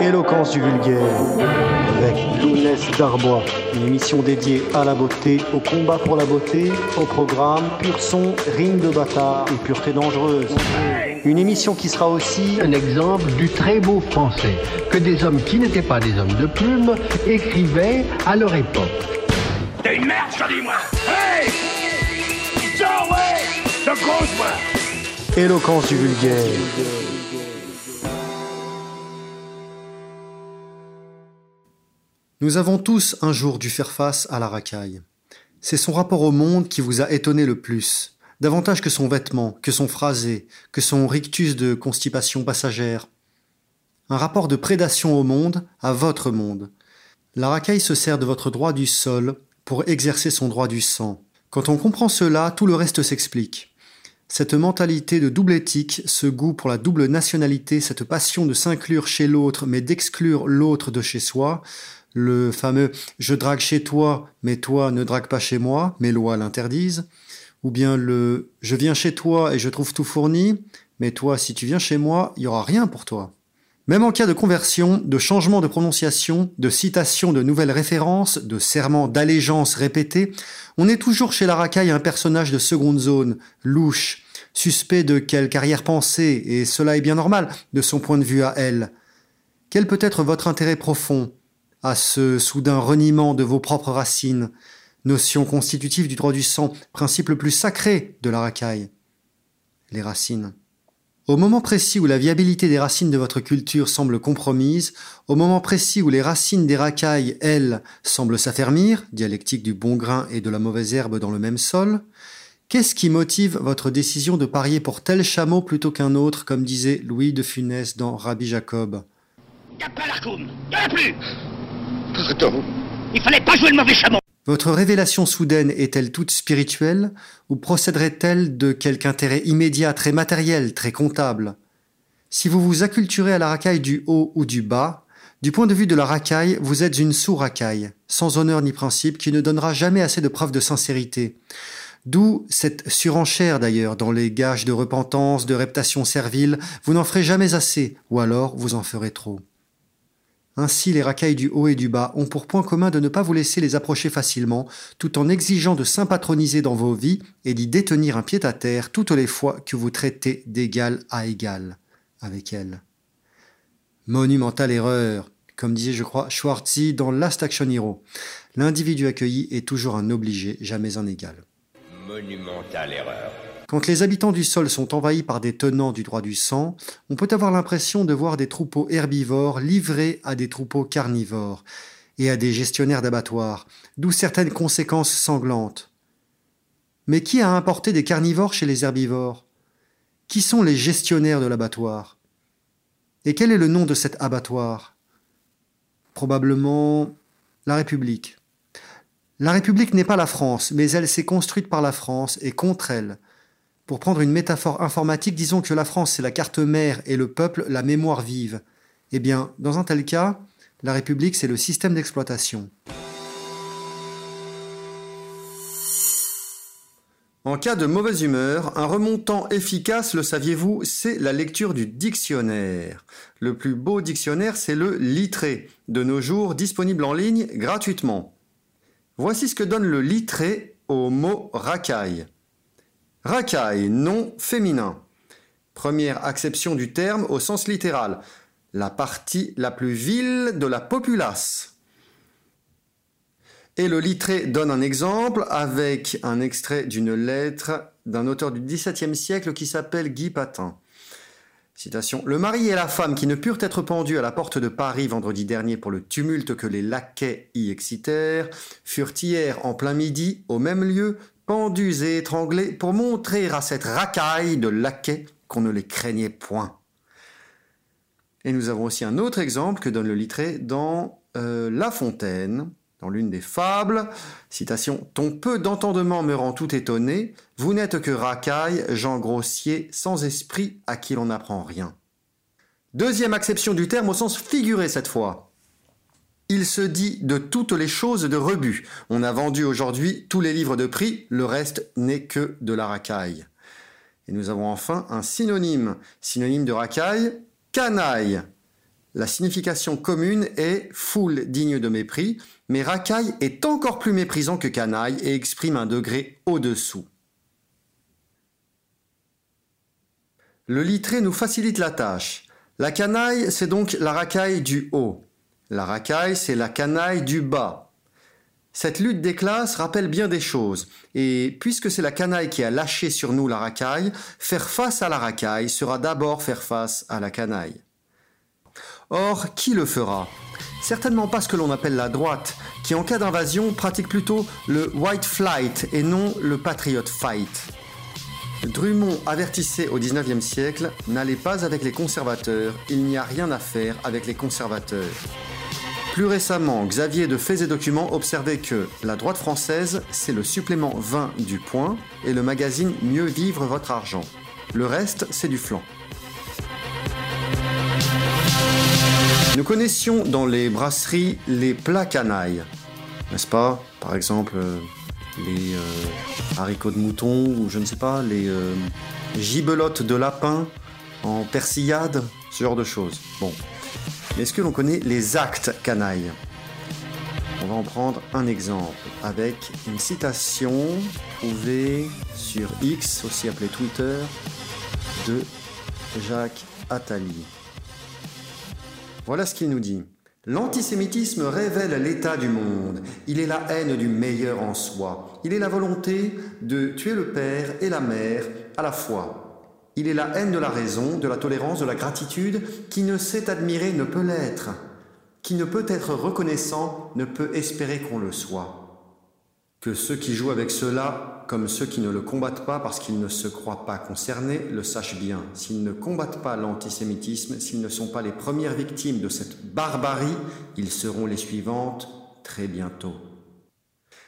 Éloquence du vulgaire avec Lounès Darbois, une émission dédiée à la beauté, au combat pour la beauté, au programme pur son, rime de bâtard et pureté dangereuse. Une émission qui sera aussi un exemple du très beau français que des hommes qui n'étaient pas des hommes de plume écrivaient à leur époque. T'es une merde, je dis moi Hey Sors, ouais Je grosse, moi Éloquence du vulgaire. Nous avons tous un jour dû faire face à la racaille. C'est son rapport au monde qui vous a étonné le plus, davantage que son vêtement, que son phrasé, que son rictus de constipation passagère. Un rapport de prédation au monde, à votre monde. La racaille se sert de votre droit du sol pour exercer son droit du sang. Quand on comprend cela, tout le reste s'explique. Cette mentalité de double éthique, ce goût pour la double nationalité, cette passion de s'inclure chez l'autre mais d'exclure l'autre de chez soi, le fameux je drague chez toi, mais toi ne drague pas chez moi, mes lois l'interdisent, ou bien le je viens chez toi et je trouve tout fourni, mais toi si tu viens chez moi, il y aura rien pour toi. Même en cas de conversion, de changement de prononciation, de citation de nouvelles références, de serment d'allégeance répétés, on est toujours chez la racaille un personnage de seconde zone, louche, suspect de quelque arrière-pensée, et cela est bien normal de son point de vue à elle. Quel peut être votre intérêt profond? À ce soudain reniement de vos propres racines, notion constitutive du droit du sang, principe le plus sacré de la racaille Les racines. Au moment précis où la viabilité des racines de votre culture semble compromise, au moment précis où les racines des racailles, elles, semblent s'affermir, dialectique du bon grain et de la mauvaise herbe dans le même sol, qu'est-ce qui motive votre décision de parier pour tel chameau plutôt qu'un autre, comme disait Louis de Funès dans Rabbi Jacob? Pardon Il fallait pas jouer le mauvais chameau votre révélation soudaine est-elle toute spirituelle ou procéderait-elle de quelque intérêt immédiat, très matériel, très comptable? Si vous vous acculturez à la racaille du haut ou du bas, du point de vue de la racaille, vous êtes une sous-racaille, sans honneur ni principe, qui ne donnera jamais assez de preuves de sincérité. D'où cette surenchère d'ailleurs dans les gages de repentance, de reptation servile, vous n'en ferez jamais assez, ou alors vous en ferez trop. Ainsi, les racailles du haut et du bas ont pour point commun de ne pas vous laisser les approcher facilement, tout en exigeant de s'impatroniser dans vos vies et d'y détenir un pied à terre toutes les fois que vous traitez d'égal à égal avec elles. Monumentale erreur, comme disait, je crois, Schwartzy dans Last Action Hero. L'individu accueilli est toujours un obligé, jamais un égal. Monumentale erreur. Quand les habitants du sol sont envahis par des tenants du droit du sang, on peut avoir l'impression de voir des troupeaux herbivores livrés à des troupeaux carnivores et à des gestionnaires d'abattoirs, d'où certaines conséquences sanglantes. Mais qui a importé des carnivores chez les herbivores? Qui sont les gestionnaires de l'abattoir? Et quel est le nom de cet abattoir? Probablement la République. La République n'est pas la France, mais elle s'est construite par la France et contre elle. Pour prendre une métaphore informatique, disons que la France c'est la carte mère et le peuple la mémoire vive. Eh bien, dans un tel cas, la République c'est le système d'exploitation. En cas de mauvaise humeur, un remontant efficace, le saviez-vous, c'est la lecture du dictionnaire. Le plus beau dictionnaire, c'est le Littré, de nos jours disponible en ligne gratuitement. Voici ce que donne le Littré au mot racaille. Racaille, nom féminin. Première acception du terme au sens littéral. La partie la plus vile de la populace. Et le littré donne un exemple avec un extrait d'une lettre d'un auteur du XVIIe siècle qui s'appelle Guy Patin. Citation. Le mari et la femme qui ne purent être pendus à la porte de Paris vendredi dernier pour le tumulte que les laquais y excitèrent, furent hier en plein midi, au même lieu, pendus et étranglés pour montrer à cette racaille de laquais qu'on ne les craignait point. Et nous avons aussi un autre exemple que donne le littré dans euh, La Fontaine, dans l'une des fables. Citation Ton peu d'entendement me rend tout étonné. Vous n'êtes que racaille, Jean Grossier, sans esprit, à qui l'on n'apprend rien. Deuxième acception du terme au sens figuré cette fois. Il se dit de toutes les choses de rebut. On a vendu aujourd'hui tous les livres de prix, le reste n'est que de la racaille. Et nous avons enfin un synonyme. Synonyme de racaille, canaille. la signification commune est foule digne de mépris, mais racaille est encore plus méprisant que canaille et exprime un degré au-dessous. Le littré nous facilite la tâche. La canaille, c'est donc la racaille du haut. La racaille, c'est la canaille du bas. Cette lutte des classes rappelle bien des choses, et puisque c'est la canaille qui a lâché sur nous la racaille, faire face à la racaille sera d'abord faire face à la canaille. Or, qui le fera? Certainement pas ce que l'on appelle la droite, qui en cas d'invasion pratique plutôt le white flight et non le patriot fight. Drummond avertissait au XIXe siècle N'allez pas avec les conservateurs, il n'y a rien à faire avec les conservateurs. Plus récemment, Xavier de Faits et Documents observait que la droite française, c'est le supplément 20 du point et le magazine Mieux vivre votre argent. Le reste, c'est du flanc. Nous connaissions dans les brasseries les plats canailles, n'est-ce pas? Par exemple, euh, les euh, haricots de mouton ou je ne sais pas, les euh, gibelottes de lapin en persillade, ce genre de choses. Bon, est-ce que l'on connaît les actes canailles? On va en prendre un exemple avec une citation trouvée sur X, aussi appelé Twitter, de Jacques Attali. Voilà ce qu'il nous dit. L'antisémitisme révèle l'état du monde. Il est la haine du meilleur en soi. Il est la volonté de tuer le père et la mère à la fois. Il est la haine de la raison, de la tolérance, de la gratitude. Qui ne sait admirer ne peut l'être. Qui ne peut être reconnaissant ne peut espérer qu'on le soit. Que ceux qui jouent avec cela, comme ceux qui ne le combattent pas parce qu'ils ne se croient pas concernés, le sachent bien. S'ils ne combattent pas l'antisémitisme, s'ils ne sont pas les premières victimes de cette barbarie, ils seront les suivantes très bientôt.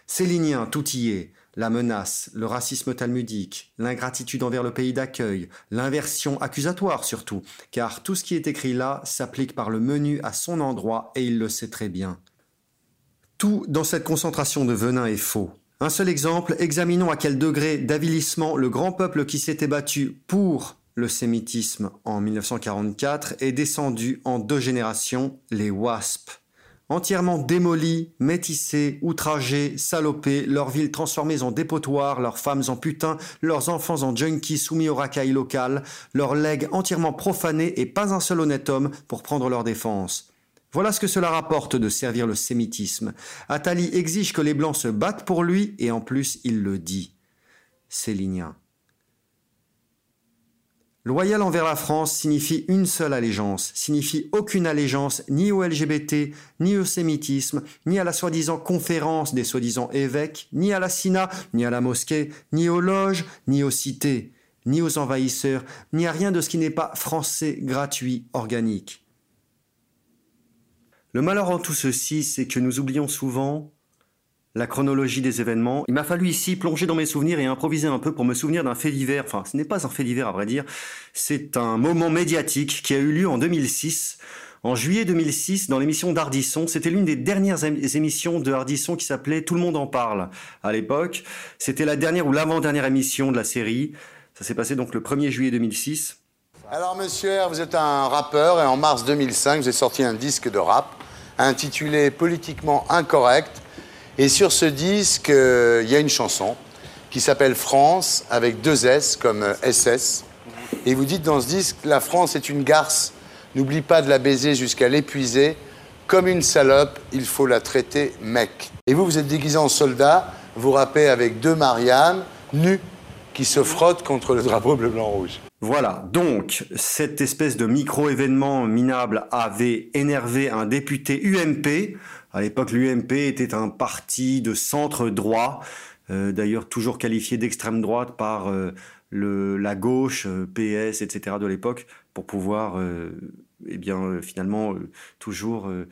Célinien, tout y est la menace, le racisme talmudique, l'ingratitude envers le pays d'accueil, l'inversion accusatoire surtout, car tout ce qui est écrit là s'applique par le menu à son endroit et il le sait très bien. Tout dans cette concentration de venin est faux. Un seul exemple, examinons à quel degré d'avilissement le grand peuple qui s'était battu pour le sémitisme en 1944 est descendu en deux générations, les WASP entièrement démolis, métissés, outragés, salopés, leurs villes transformées en dépotoirs, leurs femmes en putains, leurs enfants en junkies soumis aux racailles locales, leurs legs entièrement profanés et pas un seul honnête homme pour prendre leur défense. Voilà ce que cela rapporte de servir le sémitisme. Attali exige que les Blancs se battent pour lui et en plus il le dit. Célinien. Loyal envers la France signifie une seule allégeance, signifie aucune allégeance ni au LGBT, ni au sémitisme, ni à la soi-disant conférence des soi-disant évêques, ni à la Sina, ni à la mosquée, ni aux loges, ni aux cités, ni aux envahisseurs, ni à rien de ce qui n'est pas français, gratuit, organique. Le malheur en tout ceci, c'est que nous oublions souvent la chronologie des événements. Il m'a fallu ici plonger dans mes souvenirs et improviser un peu pour me souvenir d'un fait divers. Enfin, ce n'est pas un fait divers à vrai dire. C'est un moment médiatique qui a eu lieu en 2006. En juillet 2006, dans l'émission d'Ardisson, c'était l'une des dernières émissions de Hardisson qui s'appelait Tout le monde en parle. À l'époque, c'était la dernière ou l'avant-dernière émission de la série. Ça s'est passé donc le 1er juillet 2006. Alors monsieur R, vous êtes un rappeur et en mars 2005, vous avez sorti un disque de rap intitulé Politiquement incorrect et sur ce disque, euh, il y a une chanson qui s'appelle France avec deux S comme SS. Euh, Et vous dites dans ce disque, la France est une garce. N'oublie pas de la baiser jusqu'à l'épuiser. Comme une salope, il faut la traiter mec. Et vous, vous êtes déguisé en soldat, vous rappez avec deux Marianne, nues, qui se frottent contre le drapeau bleu-blanc-rouge. Voilà, donc cette espèce de micro-événement minable avait énervé un député UMP à l'époque, l'UMP était un parti de centre droit, euh, d'ailleurs toujours qualifié d'extrême droite par euh, la gauche, euh, PS, etc. de l'époque, pour pouvoir eh bien, euh, finalement, euh, toujours euh,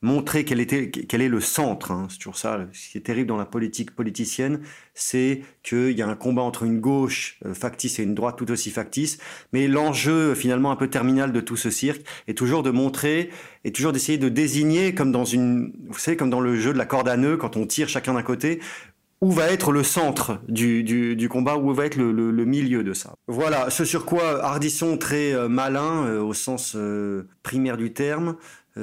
montrer quel, était, quel est le centre. Hein. C'est toujours ça. Ce qui est terrible dans la politique politicienne, c'est qu'il y a un combat entre une gauche factice et une droite tout aussi factice. Mais l'enjeu, finalement, un peu terminal de tout ce cirque est toujours de montrer et toujours d'essayer de désigner, comme dans une, vous savez, comme dans le jeu de la corde à nœud, quand on tire chacun d'un côté, où va être le centre du, du, combat, où va être le, milieu de ça. Voilà, ce sur quoi Hardisson, très euh, malin euh, au sens euh, primaire du terme,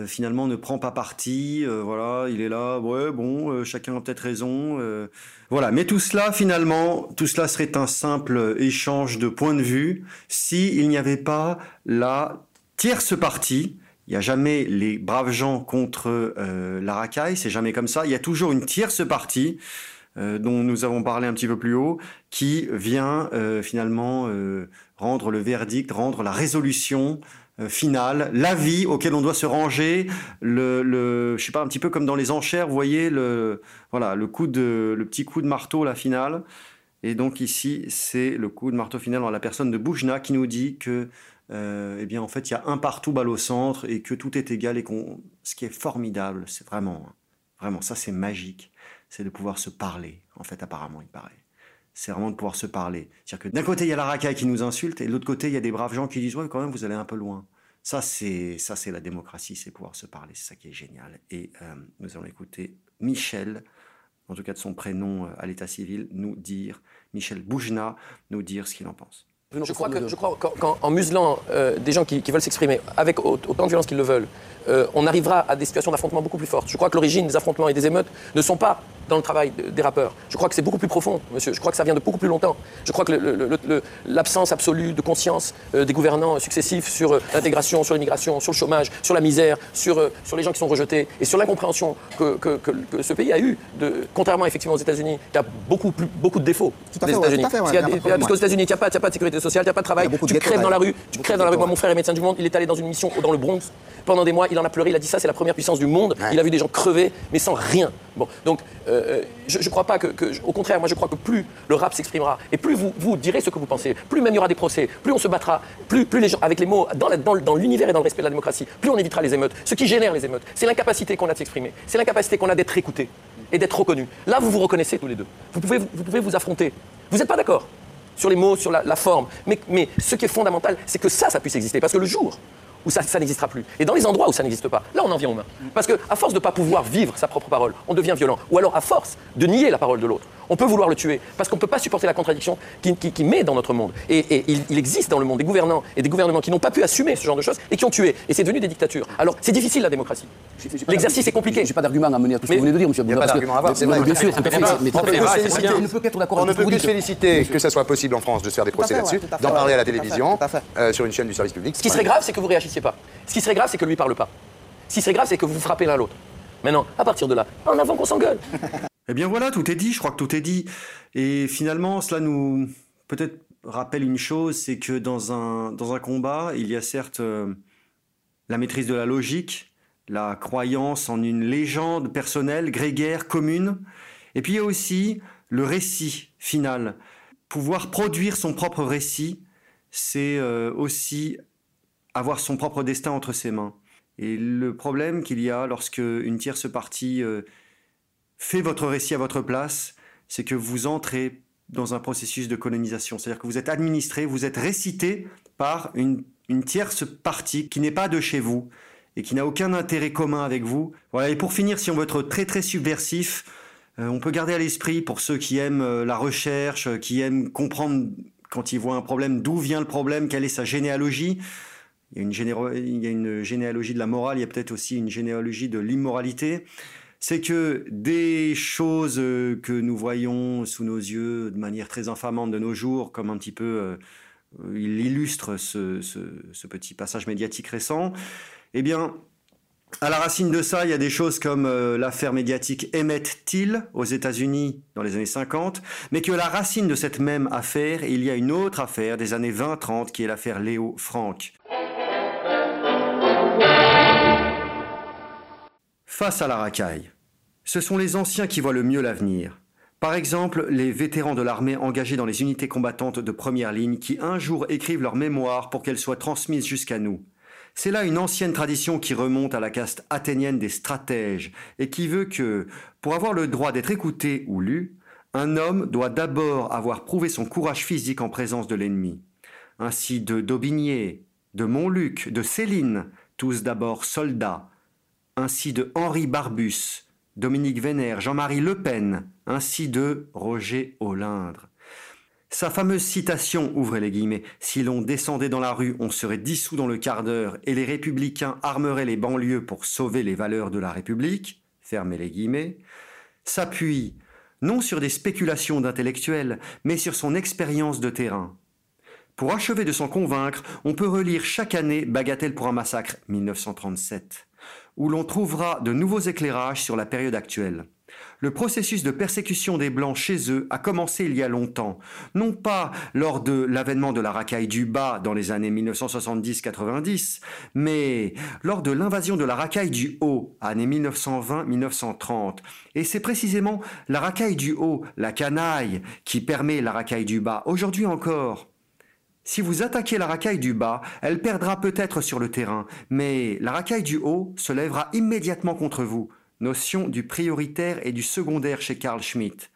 finalement ne prend pas parti. voilà, il est là, ouais, bon, chacun a peut-être raison. voilà, mais tout cela, finalement, tout cela serait un simple échange de points de vue si il n'y avait pas la tierce partie il n'y a jamais les braves gens contre la racaille, c'est jamais comme ça. Il y a toujours une tierce partie euh, dont nous avons parlé un petit peu plus haut, qui vient euh, finalement euh, rendre le verdict, rendre la résolution finale, l'avis auquel on doit se ranger, le, le, je sais pas, un petit peu comme dans les enchères, vous voyez, le, voilà, le coup de, le petit coup de marteau, la finale. Et donc ici, c'est le coup de marteau final dans la personne de Boujna qui nous dit que, eh bien, en fait, il y a un partout balle au centre et que tout est égal et qu'on, ce qui est formidable, c'est vraiment, vraiment, ça c'est magique c'est de pouvoir se parler, en fait, apparemment, il paraît. C'est vraiment de pouvoir se parler. C'est-à-dire que d'un côté, il y a la racaille qui nous insulte, et de l'autre côté, il y a des braves gens qui disent, ouais, quand même, vous allez un peu loin. Ça, c'est, ça, c'est la démocratie, c'est pouvoir se parler, c'est ça qui est génial. Et euh, nous allons écouter Michel, en tout cas de son prénom euh, à l'état civil, nous dire, Michel Boujna, nous dire ce qu'il en pense. Je crois, que, je crois qu'en muselant euh, des gens qui, qui veulent s'exprimer avec autant de violence qu'ils le veulent, on arrivera à des situations d'affrontement beaucoup plus fortes. Je crois que l'origine des affrontements et des émeutes ne sont pas dans le travail des rappeurs. Je crois que c'est beaucoup plus profond, monsieur. Je crois que ça vient de beaucoup plus longtemps. Je crois que l'absence absolue de conscience euh, des gouvernants successifs sur euh, l'intégration, sur l'immigration, sur le chômage, sur la misère, sur, euh, sur les gens qui sont rejetés et sur l'incompréhension que, que, ce pays a eu, de, contrairement effectivement aux États-Unis, qui a beaucoup, plus, beaucoup de défauts. Tout à fait, États-Unis. parce qu'aux États-unis, il n'y a, a, pas de sécurité sociale, il n'y a pas de travail, tu crèves dans la rue, tu crèves dans la rue. Moi, mon frère est médecin du monde, il est allé dans une mission dans le Bronx pendant des mois, il en a pleuré, il a dit ça, c'est la première puissance du monde. Il a vu des gens crever, mais sans rien. Bon, donc je ne crois pas que, Au contraire, moi je crois que plus le rap s'exprimera, et plus vous, direz ce que vous pensez, plus même il y aura des procès, plus on se battra, plus, les gens, avec les mots, dans, l'univers et dans le respect de la démocratie, plus on évitera les émeutes. Ce qui génère les émeutes, c'est l'incapacité qu'on a de s'exprimer, c'est l'incapacité qu'on a d'être écouté et d'être reconnu. Là, vous vous reconnaissez tous les deux. Vous pouvez vous, affronter. Vous n'êtes pas d'accord sur les mots, sur la, la forme, mais, mais ce qui est fondamental, c'est que ça, ça puisse exister. Parce que le jour où ça, ça n'existera plus. Et dans les endroits où ça n'existe pas, là on en vient aux mains. Parce qu'à force de ne pas pouvoir vivre sa propre parole, on devient violent. Ou alors à force de nier la parole de l'autre, on peut vouloir le tuer. Parce qu'on ne peut pas supporter la contradiction qui, qui, met dans notre monde. Et, il, existe dans le monde des gouvernants et des gouvernements qui n'ont pas pu assumer ce genre de choses et qui ont tué. Et c'est devenu des dictatures. Alors c'est difficile la démocratie. L'exercice est compliqué. Je n'ai pas d'argument à mener à tout ce que vous venez de dire, monsieur a pas d'argument à avoir, c'est Bien sûr, on ne peut que féliciter que ça soit possible en France de se faire des procès là-dessus, d'en parler à la télévision, euh, sur une chaîne du service public. Ce qui serait grave, c'est que vous pas. Ce qui serait grave, c'est que lui parle pas. Ce qui serait grave, c'est que vous frappez l'un l'autre. Maintenant, à partir de là, en avant qu'on s'engueule. Eh bien voilà, tout est dit, je crois que tout est dit. Et finalement, cela nous peut-être rappelle une chose, c'est que dans un, dans un combat, il y a certes euh, la maîtrise de la logique, la croyance en une légende personnelle, grégaire, commune, et puis il y a aussi le récit final. Pouvoir produire son propre récit, c'est euh, aussi avoir son propre destin entre ses mains. Et le problème qu'il y a lorsque une tierce partie euh, fait votre récit à votre place, c'est que vous entrez dans un processus de colonisation. C'est-à-dire que vous êtes administré, vous êtes récité par une, tierce partie qui n'est pas de chez vous et qui n'a aucun intérêt commun avec vous. Voilà. Et pour finir, si on veut être très très subversif, euh, on peut garder à l'esprit pour ceux qui aiment euh, la recherche, qui aiment comprendre quand ils voient un problème d'où vient le problème, quelle est sa généalogie. Il y, a une généalogie de la morale, il y a peut-être aussi une généalogie de l'immoralité. C'est que des choses euh, que nous voyons sous nos yeux de manière très infamante de nos jours, comme un petit peu euh, il illustre ce, petit passage médiatique récent, eh bien, à la racine de ça, il y a des choses comme euh, l'affaire médiatique Emmett Till aux États-Unis dans les années 50, mais que la racine de cette même affaire, il y a une autre affaire des années 20-30 qui est l'affaire Léo Frank. Face à la racaille, ce sont les anciens qui voient le mieux l'avenir. Par exemple, les vétérans de l'armée engagés dans les unités combattantes de première ligne qui un jour écrivent leurs mémoires pour qu'elles soient transmises jusqu'à nous. C'est là une ancienne tradition qui remonte à la caste athénienne des stratèges et qui veut que, pour avoir le droit d'être écouté ou lu, un homme doit d'abord avoir prouvé son courage physique en présence de l'ennemi. Ainsi de Daubigné, de Montluc, de Céline, tous d'abord soldats, ainsi de Henri Barbus, Dominique Vénère, Jean-Marie Le Pen, ainsi de Roger Olindre. Sa fameuse citation, ouvrez les guillemets, si l'on descendait dans la rue, on serait dissous dans le quart d'heure et les républicains armeraient les banlieues pour sauver les valeurs de la République, fermez les guillemets, s'appuie non sur des spéculations d'intellectuels, mais sur son expérience de terrain. Pour achever de s'en convaincre, on peut relire chaque année Bagatelle pour un massacre 1937, où l'on trouvera de nouveaux éclairages sur la période actuelle. Le processus de persécution des Blancs chez eux a commencé il y a longtemps, non pas lors de l'avènement de la racaille du bas dans les années 1970-90, mais lors de l'invasion de la racaille du haut, années 1920-1930. Et c'est précisément la racaille du haut, la canaille, qui permet la racaille du bas, aujourd'hui encore. Si vous attaquez la racaille du bas, elle perdra peut-être sur le terrain, mais la racaille du haut se lèvera immédiatement contre vous notion du prioritaire et du secondaire chez Carl Schmitt.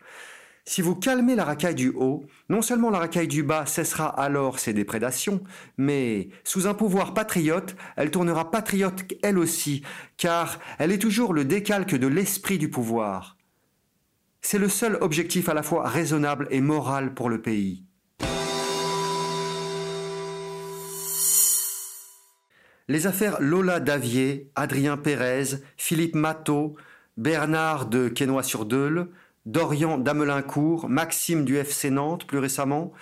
Si vous calmez la racaille du haut, non seulement la racaille du bas cessera alors ses déprédations, mais sous un pouvoir patriote, elle tournera patriote elle aussi, car elle est toujours le décalque de l'esprit du pouvoir. C'est le seul objectif à la fois raisonnable et moral pour le pays. Les affaires Lola Davier, Adrien Pérez, Philippe Matteau, Bernard de Quesnoy-sur-Deule, Dorian d'Amelincourt, Maxime du FC Nantes plus récemment,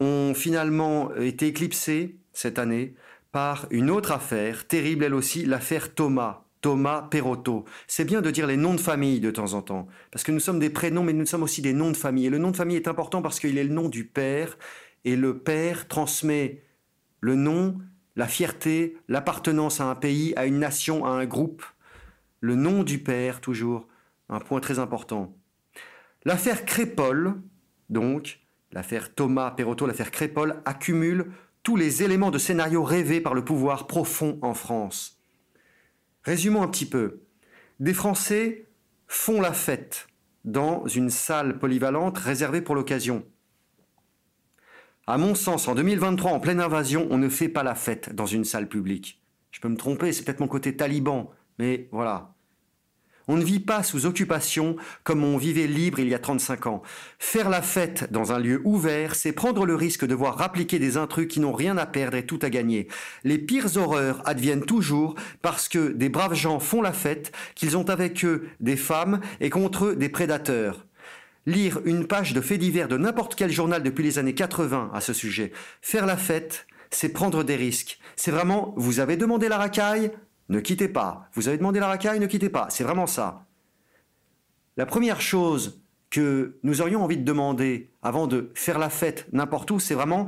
ont finalement été éclipsées cette année par une autre affaire, terrible elle aussi, l'affaire Thomas. Thomas Perotto. C'est bien de dire les noms de famille de temps en temps, parce que nous sommes des prénoms, mais nous sommes aussi des noms de famille. Et le nom de famille est important parce qu'il est le nom du père, et le père transmet le nom la fierté, l'appartenance à un pays, à une nation, à un groupe, le nom du père toujours, un point très important. L'affaire Crépol, donc, l'affaire Thomas Perotto, l'affaire Crépol, accumule tous les éléments de scénario rêvés par le pouvoir profond en France. Résumons un petit peu. Des Français font la fête dans une salle polyvalente réservée pour l'occasion. À mon sens, en 2023, en pleine invasion, on ne fait pas la fête dans une salle publique. Je peux me tromper, c'est peut-être mon côté taliban, mais voilà. On ne vit pas sous occupation comme on vivait libre il y a 35 ans. Faire la fête dans un lieu ouvert, c'est prendre le risque de voir appliquer des intrus qui n'ont rien à perdre et tout à gagner. Les pires horreurs adviennent toujours parce que des braves gens font la fête, qu'ils ont avec eux des femmes et contre eux des prédateurs lire une page de faits divers de n'importe quel journal depuis les années 80 à ce sujet. Faire la fête, c'est prendre des risques. C'est vraiment, vous avez demandé la racaille, ne quittez pas. Vous avez demandé la racaille, ne quittez pas. C'est vraiment ça. La première chose que nous aurions envie de demander avant de faire la fête n'importe où, c'est vraiment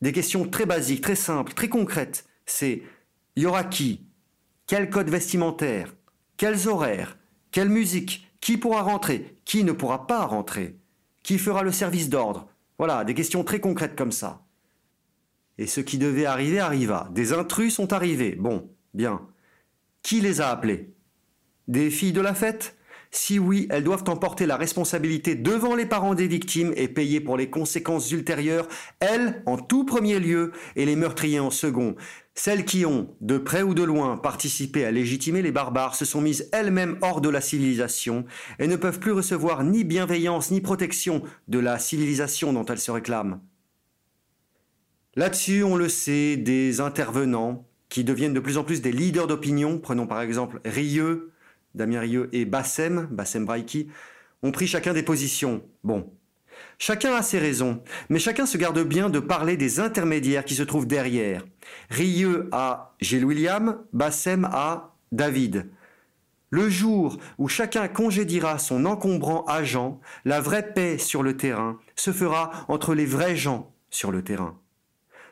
des questions très basiques, très simples, très concrètes. C'est, y aura qui? Quel code vestimentaire? Quels horaires? Quelle musique? Qui pourra rentrer? Qui ne pourra pas rentrer? Qui fera le service d'ordre? Voilà, des questions très concrètes comme ça. Et ce qui devait arriver arriva. Des intrus sont arrivés. Bon, bien. Qui les a appelés? Des filles de la fête? Si oui, elles doivent emporter la responsabilité devant les parents des victimes et payer pour les conséquences ultérieures, elles en tout premier lieu et les meurtriers en second. Celles qui ont, de près ou de loin, participé à légitimer les barbares se sont mises elles-mêmes hors de la civilisation et ne peuvent plus recevoir ni bienveillance ni protection de la civilisation dont elles se réclament. Là-dessus, on le sait, des intervenants qui deviennent de plus en plus des leaders d'opinion, prenons par exemple Rieux, Damien Rieu et Bassem, Bassem Braiki, ont pris chacun des positions. Bon. Chacun a ses raisons, mais chacun se garde bien de parler des intermédiaires qui se trouvent derrière. Rieu a Gilles William, Bassem a David. Le jour où chacun congédiera son encombrant agent, la vraie paix sur le terrain se fera entre les vrais gens sur le terrain.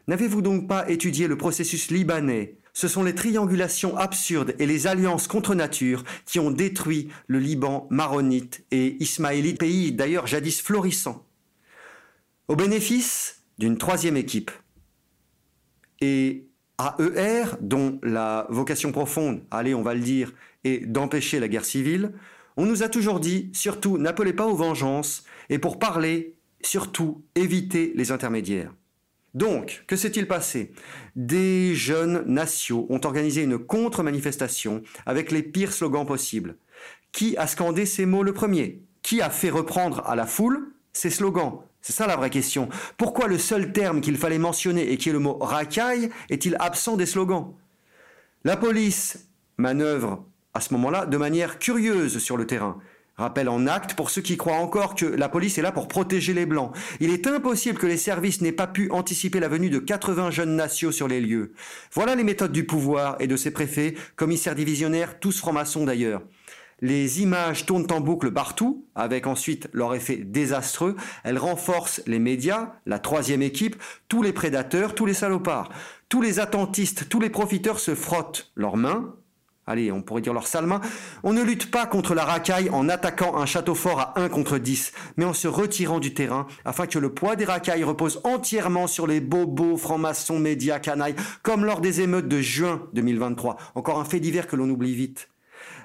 N'avez-vous donc pas étudié le processus libanais? Ce sont les triangulations absurdes et les alliances contre nature qui ont détruit le Liban maronite et ismaélite, pays d'ailleurs jadis florissant, au bénéfice d'une troisième équipe. Et AER, dont la vocation profonde, allez on va le dire, est d'empêcher la guerre civile, on nous a toujours dit, surtout n'appelez pas aux vengeances, et pour parler, surtout évitez les intermédiaires. Donc, que s'est-il passé? Des jeunes nationaux ont organisé une contre-manifestation avec les pires slogans possibles. Qui a scandé ces mots le premier? Qui a fait reprendre à la foule ces slogans? C'est ça la vraie question. Pourquoi le seul terme qu'il fallait mentionner et qui est le mot racaille est-il absent des slogans? La police manœuvre à ce moment-là de manière curieuse sur le terrain. Rappel en acte pour ceux qui croient encore que la police est là pour protéger les Blancs. Il est impossible que les services n'aient pas pu anticiper la venue de 80 jeunes nationaux sur les lieux. Voilà les méthodes du pouvoir et de ses préfets, commissaires divisionnaires, tous francs-maçons d'ailleurs. Les images tournent en boucle partout, avec ensuite leur effet désastreux. Elles renforcent les médias, la troisième équipe, tous les prédateurs, tous les salopards. Tous les attentistes, tous les profiteurs se frottent leurs mains, allez, on pourrait dire leurs sales mains, on ne lutte pas contre la racaille en attaquant un château fort à 1 contre 10, mais en se retirant du terrain afin que le poids des racailles repose entièrement sur les bobos, francs-maçons, médias, canailles, comme lors des émeutes de juin 2023. Encore un fait divers que l'on oublie vite.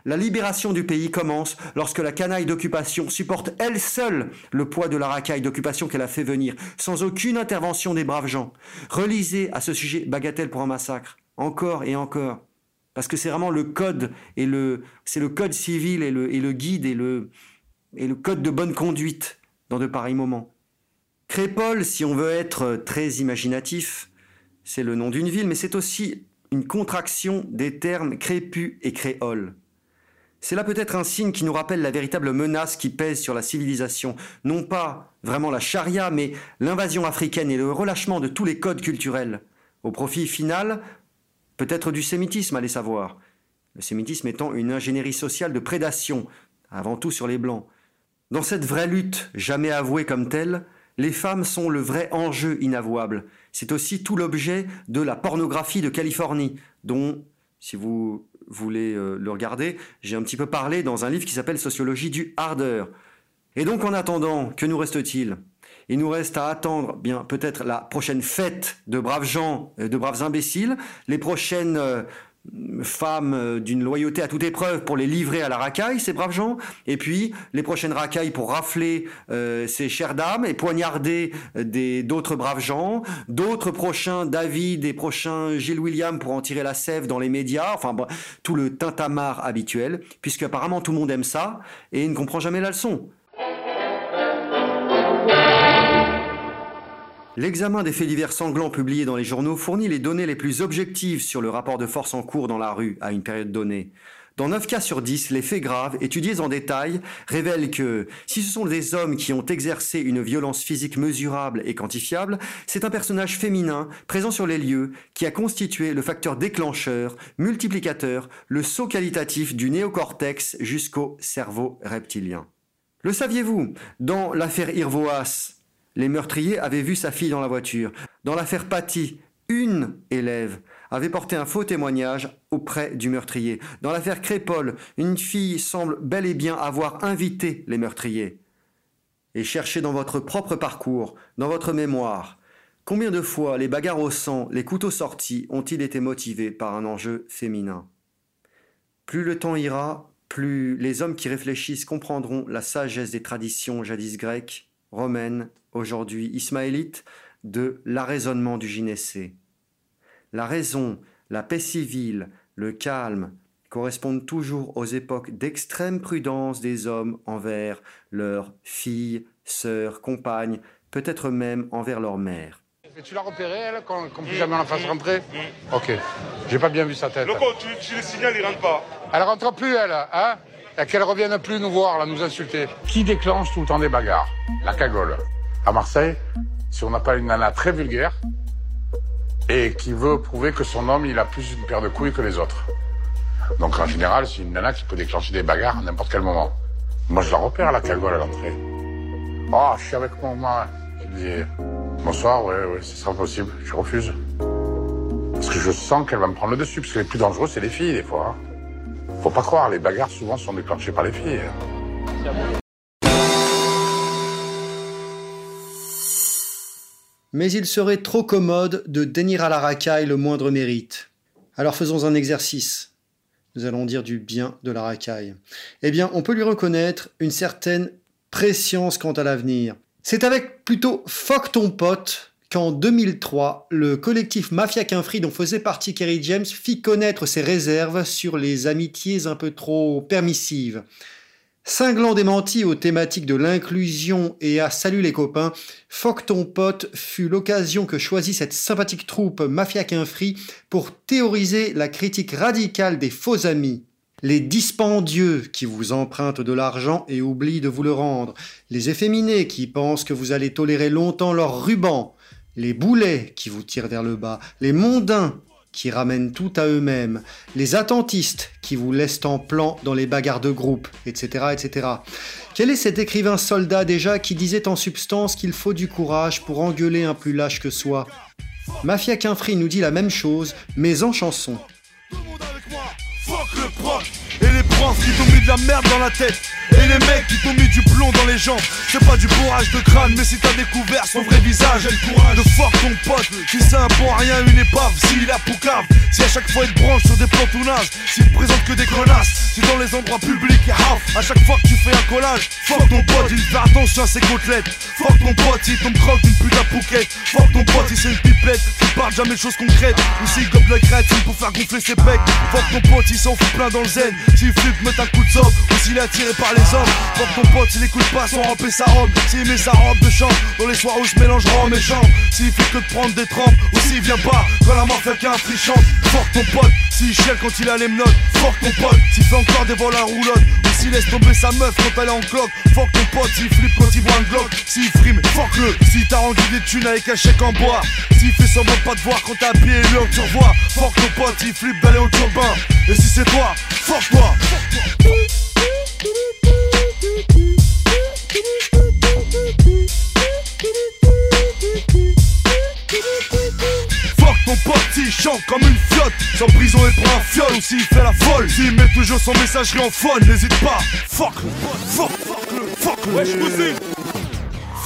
La libération du pays commence lorsque la canaille d'occupation supporte elle seule le poids de la racaille d'occupation qu'elle a fait venir, sans aucune intervention des braves gens. Relisez à ce sujet Bagatelle pour un massacre, encore et encore. Parce que c'est vraiment le code et le, c'est le code civil et le, guide et le, et le code de bonne conduite dans de pareils moments. Crépole, si on veut être très imaginatif, c'est le nom d'une ville, mais c'est aussi une contraction des termes crépus et créole. C'est là peut-être un signe qui nous rappelle la véritable menace qui pèse sur la civilisation, non pas vraiment la charia, mais l'invasion africaine et le relâchement de tous les codes culturels, au profit final peut-être du sémitisme, allez savoir. Le sémitisme étant une ingénierie sociale de prédation, avant tout sur les blancs. Dans cette vraie lutte, jamais avouée comme telle, les femmes sont le vrai enjeu inavouable. C'est aussi tout l'objet de la pornographie de Californie, dont, si vous voulez euh, le regarder, j'ai un petit peu parlé dans un livre qui s'appelle Sociologie du ardeur. Et donc en attendant, que nous reste-t-il? Il nous reste à attendre bien peut-être la prochaine fête de braves gens, de braves imbéciles, les prochaines euh, femmes euh, d'une loyauté à toute épreuve pour les livrer à la racaille, ces braves gens, et puis les prochaines racailles pour rafler euh, ces chères dames et poignarder euh, des d'autres braves gens, d'autres prochains David et prochains Gilles William pour en tirer la sève dans les médias, enfin tout le tintamarre habituel, puisque apparemment tout le monde aime ça et ne comprend jamais la leçon. L'examen des faits divers sanglants publiés dans les journaux fournit les données les plus objectives sur le rapport de force en cours dans la rue à une période donnée. Dans 9 cas sur 10, les faits graves, étudiés en détail, révèlent que si ce sont des hommes qui ont exercé une violence physique mesurable et quantifiable, c'est un personnage féminin présent sur les lieux qui a constitué le facteur déclencheur, multiplicateur, le saut qualitatif du néocortex jusqu'au cerveau reptilien. Le saviez-vous? Dans l'affaire Irvoas, les meurtriers avaient vu sa fille dans la voiture. Dans l'affaire Paty, une élève avait porté un faux témoignage auprès du meurtrier. Dans l'affaire Crépol, une fille semble bel et bien avoir invité les meurtriers. Et cherchez dans votre propre parcours, dans votre mémoire, combien de fois les bagarres au sang, les couteaux sortis ont-ils été motivés par un enjeu féminin? Plus le temps ira, plus les hommes qui réfléchissent comprendront la sagesse des traditions jadis grecques, romaines aujourd'hui ismaélite, de l'arraisonnement du gynécée. La raison, la paix civile, le calme correspondent toujours aux époques d'extrême prudence des hommes envers leurs filles, sœurs, compagnes, peut-être même envers leur mère. Tu l'as repérée, elle, qu'on qu puisse jamais la fasse rentrer Ok. J'ai pas bien vu sa tête. Loco, tu, tu le signales, il rentre pas. Elle rentre plus, elle, hein? Et qu'elle revienne plus nous voir, là, nous insulter. Qui déclenche tout le temps des bagarres? La cagole à Marseille, si on n'a pas une nana très vulgaire et qui veut prouver que son homme, il a plus une paire de couilles que les autres. Donc en général, c'est une nana qui peut déclencher des bagarres à n'importe quel moment. Moi, je la repère la cagole à l'entrée. Oh, je suis avec mon maman. Je dis, bonsoir, ouais, ouais, ce sera possible. Je refuse. Parce que je sens qu'elle va me prendre le dessus, parce que les plus dangereux, c'est les filles, des fois. Faut pas croire, les bagarres, souvent, sont déclenchées par les filles. mais il serait trop commode de dénir à la racaille le moindre mérite. Alors faisons un exercice. Nous allons dire du bien de la racaille. Eh bien, on peut lui reconnaître une certaine préscience quant à l'avenir. C'est avec plutôt fuck ton pote qu'en 2003, le collectif Mafia Quinfri dont faisait partie Kerry James fit connaître ses réserves sur les amitiés un peu trop permissives. Cinglant démenti aux thématiques de l'inclusion et à Salut les copains, Foc ton pote fut l'occasion que choisit cette sympathique troupe Mafia Quinfri pour théoriser la critique radicale des faux amis. Les dispendieux qui vous empruntent de l'argent et oublient de vous le rendre, les efféminés qui pensent que vous allez tolérer longtemps leur ruban, les boulets qui vous tirent vers le bas, les mondains qui ramènent tout à eux-mêmes, les attentistes qui vous laissent en plan dans les bagarres de groupe, etc., etc. Quel est cet écrivain soldat déjà qui disait en substance qu'il faut du courage pour engueuler un plus lâche que soi? Mafia Quinfri nous dit la même chose, mais en chanson. Et les profs qui t'ont mis de la merde dans la tête. Et les mecs qui t'ont mis du plomb dans les jambes. C'est pas du bourrage de crâne Mais si t'as découvert son vrai visage J'ai le courage. De fort ton pote Qui c'est un bon rien une épave S'il a poucave Si à chaque fois il branche sur des plantounages S'il te présente que des connasses Si dans les endroits publics il haf À chaque fois que tu fais un collage Fuck ton pote il fait attention à ses côtelettes. Fuck ton pote il tombe croque d'une putain pouquette. Fuck ton pote il c'est une pipette Il parle jamais de choses concrètes. Ou s'il gobe la créatine pour faire gonfler ses pecs. Fuck ton pote il s'en fout plein dans le zen S'il flippe met un coup de zob Ou s'il est attiré par les hommes. Pour ton pote s'il écoute pas sans ramper sa robe. S'il met sa robe de chambre Dans les soirs où je mélange rhum et chambre S'il fait que de prendre des trempes Ou s'il vient pas quand la mort fait qu'un frichante Fuck ton pote s'il chiale quand il a les menottes Fuck ton pote s'il fait encore des vols à roulotte. Ou s'il laisse tomber sa meuf quand elle est en cloque Fuck ton pote s'il flippe quand il voit un glock. S'il frime, fuck le S'il t'a rendu des thunes avec un chèque en bois S'il fait semblant pas te voir quand t'as pied lui en revois Fuck ton pote s'il flippe d'aller au turbin. Et si c'est toi, fuck toi, fuck toi. Ton pote s'il chante comme une fiotte. Sans prison et prend un fiole ou s'il fait la folle. S'il met toujours son messagerie en phone N'hésite pas. Fuck. Le Fuck. Fuck. Le Fuck le Wesh cousine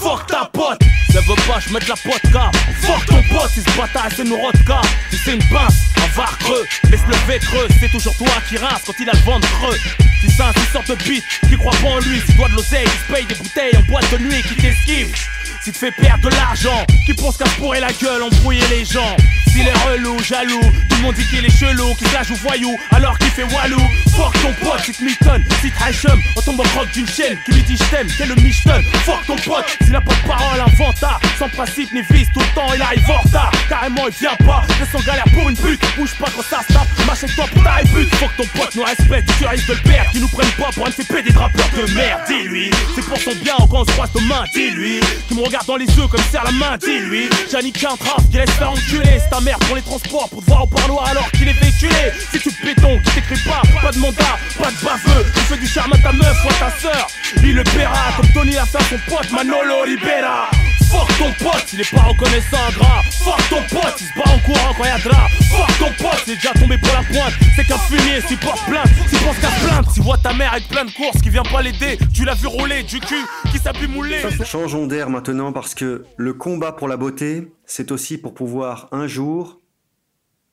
Fuck ta pote. Ça veut pas je mette la pote car Fuck ton pote si ce bâtard c'est nos rodka Si c'est une pince un var creux. Laisse le V creux C'est toujours toi qui rince quand il a le ventre creux. Si c'est un qui sort de bite Qui croit pas en lui S'il doit de l'oseille. Il se paye des bouteilles en boîte de nuit Qui t'esquive. Si te fait perdre de l'argent, qui pense qu'à se pourrir la gueule, embrouiller les gens. S'il est relou, jaloux, tout le monde dit qu'il est chelou, qu'il la joue voyou, alors qu'il fait walou. Fuck ton pote, mitonne, si te chum, on tombe en croque d'une chaîne, qui lui dit je t'aime, t'es le Michelin. Fuck ton pote, s'il a pas de parole, inventa, sans principe ni vice, tout le temps il arrive en retard. Carrément il vient pas, laisse en galère pour une pute, bouge pas quand ça se tape, mâche toi pour ta répute. Fuck ton pote, nous respecte, tu risques de le perdre, nous prennent pas pour un CP des rappeurs de merde, dis-lui. C'est pour son bien, quand on se croise demain, dis-lui. Qui me regarde dans les yeux comme serre la main, dis-lui. J'ai qu'un trace qui laisse faire enculer, c'est pour les transports, pour te voir au parloir alors qu'il est véhiculé. Si tu béton, qui t'écrit pas, pas de mandat, pas de baveux, tu fais du charme à ta meuf ou à ta sœur. Il le paiera comme Tony a fait son pote Manolo Ribera. Fuck ton pote, il est pas reconnaissant gras. Fuck ton pote, il se bat en courant quand y'a drap. Fuck ton pote, il est déjà tombé pour la pointe. C'est qu'un fumier, s'il porte plainte, s'il pense qu'à plainte. S'il voit ta mère avec plein de courses qui vient pas l'aider, tu l'as vu rouler du cul, qui s'appuie mouler. Changeons d'air maintenant parce que le combat pour la beauté, c'est aussi pour pouvoir un jour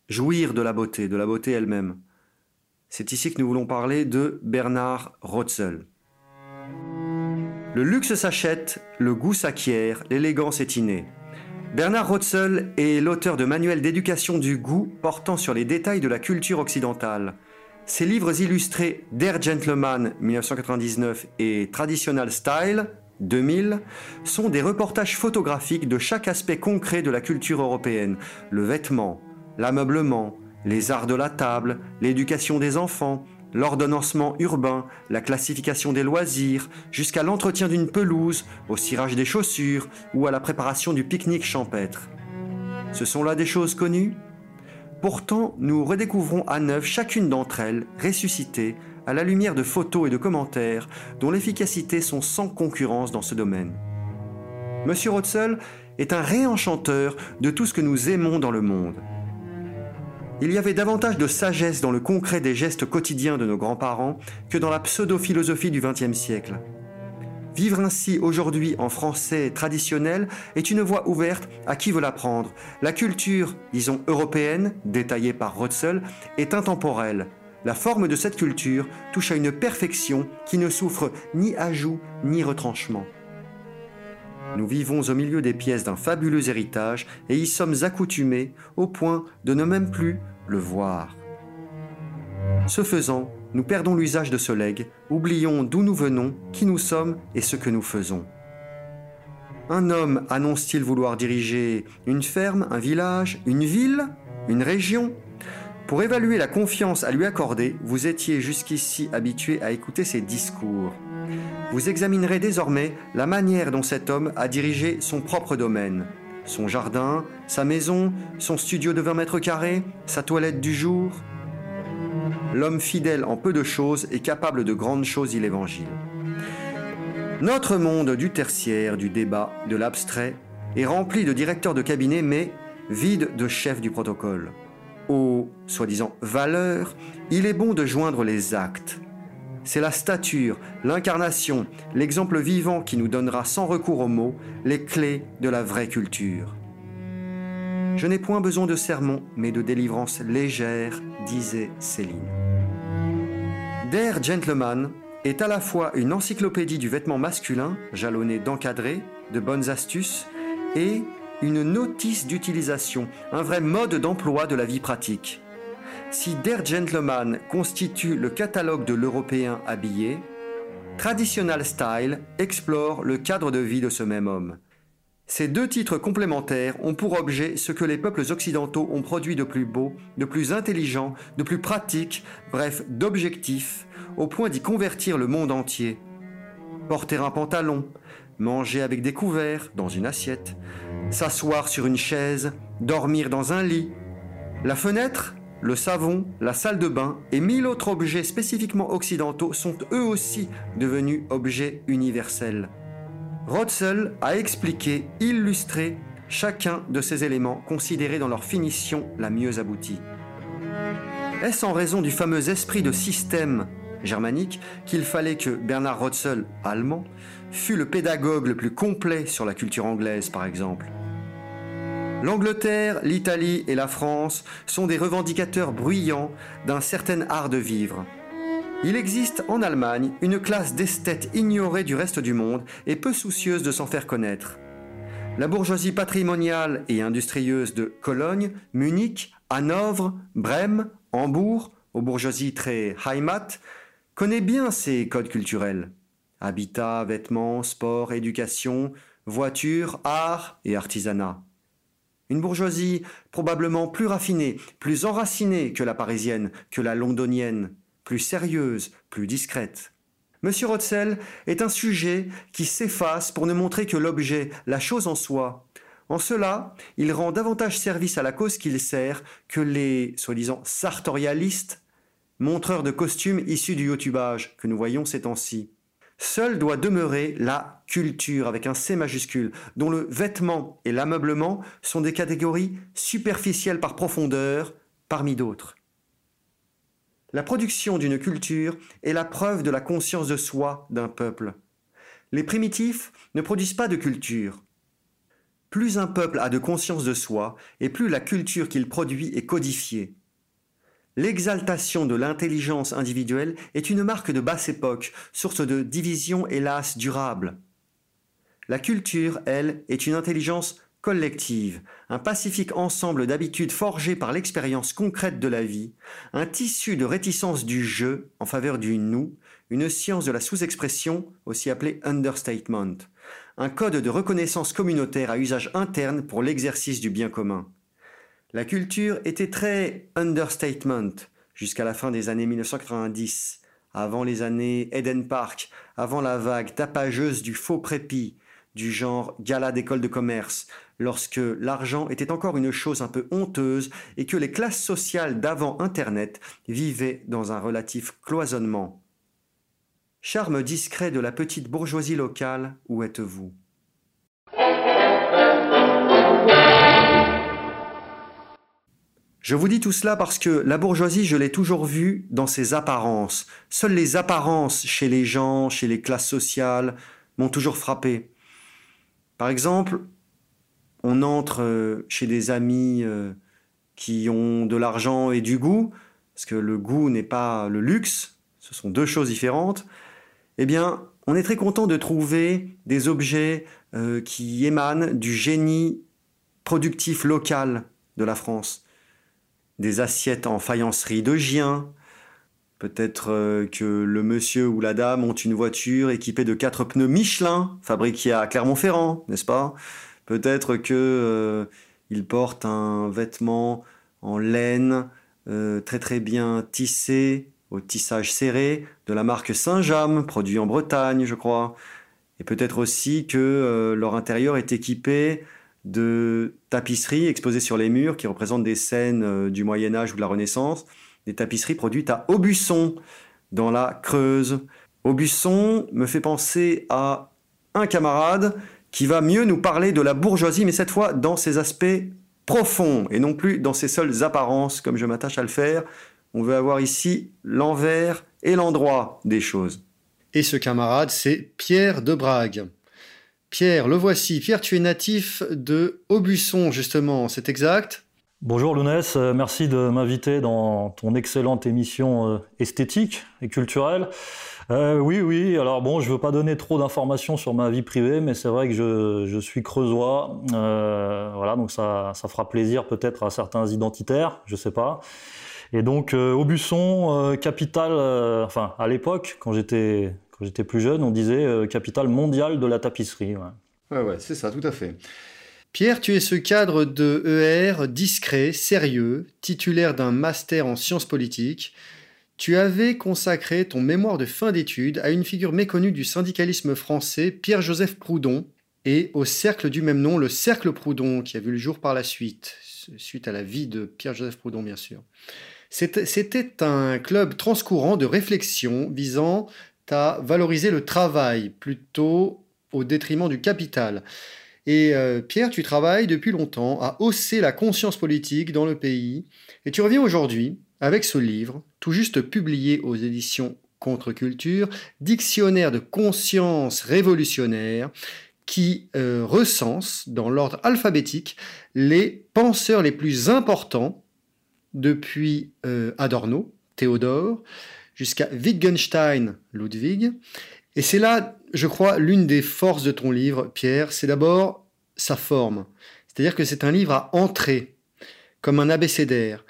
jouir de la beauté, de la beauté elle-même. C'est ici que nous voulons parler de Bernard Rotzel. Le luxe s'achète, le goût s'acquiert, l'élégance est innée. Bernard Rotzel est l'auteur de manuels d'éducation du goût portant sur les détails de la culture occidentale. Ses livres illustrés Der Gentleman 1999 et Traditional Style 2000 sont des reportages photographiques de chaque aspect concret de la culture européenne, le vêtement, l'ameublement, les arts de la table, l'éducation des enfants, l'ordonnancement urbain, la classification des loisirs, jusqu'à l'entretien d'une pelouse, au cirage des chaussures ou à la préparation du pique-nique champêtre. Ce sont là des choses connues? Pourtant, nous redécouvrons à neuf chacune d'entre elles, ressuscitées, à la lumière de photos et de commentaires dont l'efficacité sont sans concurrence dans ce domaine. Monsieur Rotzel est un réenchanteur de tout ce que nous aimons dans le monde. Il y avait davantage de sagesse dans le concret des gestes quotidiens de nos grands-parents que dans la pseudo-philosophie du XXe siècle. Vivre ainsi aujourd'hui en français traditionnel est une voie ouverte à qui veut l'apprendre. La culture, disons européenne, détaillée par Rotzel, est intemporelle. La forme de cette culture touche à une perfection qui ne souffre ni ajout ni retranchement. Nous vivons au milieu des pièces d'un fabuleux héritage et y sommes accoutumés au point de ne même plus le voir. Ce faisant, nous perdons l'usage de ce legs, oublions d'où nous venons, qui nous sommes et ce que nous faisons. Un homme annonce-t-il vouloir diriger une ferme, un village, une ville, une région? Pour évaluer la confiance à lui accorder, vous étiez jusqu'ici habitué à écouter ses discours. Vous examinerez désormais la manière dont cet homme a dirigé son propre domaine. Son jardin, sa maison, son studio de 20 mètres carrés, sa toilette du jour. L'homme fidèle en peu de choses est capable de grandes choses, dit l'Évangile. Notre monde du tertiaire, du débat, de l'abstrait est rempli de directeurs de cabinet, mais vide de chefs du protocole. Aux soi-disant valeurs, il est bon de joindre les actes. C'est la stature, l'incarnation, l'exemple vivant qui nous donnera sans recours aux mots les clés de la vraie culture. Je n'ai point besoin de sermons, mais de délivrance légère, disait Céline. Der Gentleman est à la fois une encyclopédie du vêtement masculin, jalonnée d'encadrés, de bonnes astuces, et une notice d'utilisation, un vrai mode d'emploi de la vie pratique. Si Der Gentleman constitue le catalogue de l'Européen habillé, Traditional Style explore le cadre de vie de ce même homme. Ces deux titres complémentaires ont pour objet ce que les peuples occidentaux ont produit de plus beau, de plus intelligent, de plus pratique, bref, d'objectif, au point d'y convertir le monde entier. Porter un pantalon, manger avec des couverts dans une assiette, s'asseoir sur une chaise, dormir dans un lit. La fenêtre, le savon, la salle de bain et mille autres objets spécifiquement occidentaux sont eux aussi devenus objets universels. Rotzel a expliqué, illustré chacun de ces éléments considérés dans leur finition la mieux aboutie. Est-ce en raison du fameux esprit de système germanique qu'il fallait que Bernard Rotzel, allemand, fût le pédagogue le plus complet sur la culture anglaise, par exemple L'Angleterre, l'Italie et la France sont des revendicateurs bruyants d'un certain art de vivre. Il existe en Allemagne une classe d'esthètes ignorée du reste du monde et peu soucieuse de s'en faire connaître. La bourgeoisie patrimoniale et industrieuse de Cologne, Munich, Hanovre, Brême, Hambourg, aux bourgeoisies très Heimat, connaît bien ces codes culturels. Habitat, vêtements, sport, éducation, voiture, art et artisanat. Une bourgeoisie probablement plus raffinée, plus enracinée que la parisienne, que la londonienne, plus sérieuse, plus discrète. Monsieur Rotzel est un sujet qui s'efface pour ne montrer que l'objet, la chose en soi. En cela, il rend davantage service à la cause qu'il sert que les, soi-disant, sartorialistes, montreurs de costumes issus du youtubage que nous voyons ces temps-ci. Seul doit demeurer la culture avec un C majuscule, dont le vêtement et l'ameublement sont des catégories superficielles par profondeur, parmi d'autres. La production d'une culture est la preuve de la conscience de soi d'un peuple. Les primitifs ne produisent pas de culture. Plus un peuple a de conscience de soi, et plus la culture qu'il produit est codifiée. L'exaltation de l'intelligence individuelle est une marque de basse époque, source de division hélas durable. La culture, elle, est une intelligence collective, un pacifique ensemble d'habitudes forgées par l'expérience concrète de la vie, un tissu de réticence du jeu en faveur du nous, une science de la sous-expression, aussi appelée understatement, un code de reconnaissance communautaire à usage interne pour l'exercice du bien commun. La culture était très understatement jusqu'à la fin des années 1990, avant les années Eden Park, avant la vague tapageuse du faux prépi, du genre gala d'école de commerce, lorsque l'argent était encore une chose un peu honteuse et que les classes sociales d'avant Internet vivaient dans un relatif cloisonnement. Charme discret de la petite bourgeoisie locale, où êtes-vous? Je vous dis tout cela parce que la bourgeoisie, je l'ai toujours vue dans ses apparences. Seules les apparences chez les gens, chez les classes sociales, m'ont toujours frappé. Par exemple, on entre euh, chez des amis euh, qui ont de l'argent et du goût, parce que le goût n'est pas le luxe, ce sont deux choses différentes, eh bien, on est très content de trouver des objets qui émane du génie productif local de la France. Des assiettes en faïencerie de Gien, Peut-être euh, que le monsieur ou la dame ont une voiture équipée de quatre pneus Michelin, fabriqués à Clermont-Ferrand, n'est-ce pas? Peut-être que euh, portent un vêtement en laine euh, très très bien tissé, au tissage serré, de la marque Saint-James, produit en Bretagne, je crois. Et peut-être aussi que leur intérieur est équipé de tapisseries exposées sur les murs qui représentent des scènes du Moyen Âge ou de la Renaissance des tapisseries produites à Aubusson, dans la Creuse. Aubusson me fait penser à un camarade qui va mieux nous parler de la bourgeoisie, mais cette fois dans ses aspects profonds et non plus dans ses seules apparences, comme je m'attache à le faire. On veut avoir ici l'envers et l'endroit des choses. Et ce camarade, c'est Pierre de Brague. Pierre, le voici. Pierre, tu es natif de Aubusson, justement, c'est exact? Bonjour Lounès, euh, merci de m'inviter dans ton excellente émission euh, esthétique et culturelle. Euh, oui, oui, alors bon, je ne veux pas donner trop d'informations sur ma vie privée, mais c'est vrai que je, suis creusois. voilà, donc ça, ça fera plaisir peut-être à certains identitaires, je ne sais pas. Et donc, Aubusson, capitale, enfin, à l'époque, quand j'étais, quand j'étais plus jeune, on disait capitale mondiale de la tapisserie. Ouais, c'est ça, tout à fait. Pierre, tu es ce cadre de ER discret, sérieux, titulaire d'un master en sciences politiques. Tu avais consacré ton mémoire de fin d'études à une figure méconnue du syndicalisme français, Pierre-Joseph Proudhon, et au cercle du même nom, le Cercle Proudhon, qui a vu le jour par la suite, suite à la vie de Pierre-Joseph Proudhon, bien sûr. C'était un club transcourant de réflexion visant à valoriser le travail plutôt au détriment du capital. Et euh, Pierre, tu travailles depuis longtemps à hausser la conscience politique dans le pays. Et tu reviens aujourd'hui avec ce livre, tout juste publié aux éditions Contre-Culture, Dictionnaire de conscience révolutionnaire, qui euh, recense dans l'ordre alphabétique les penseurs les plus importants depuis euh, Adorno, Théodore, jusqu'à Wittgenstein, Ludwig. Et c'est là, je crois, l'une des forces de ton livre, Pierre, c'est d'abord sa forme. C'est-à-dire que c'est un livre à entrer, comme un abécédaire.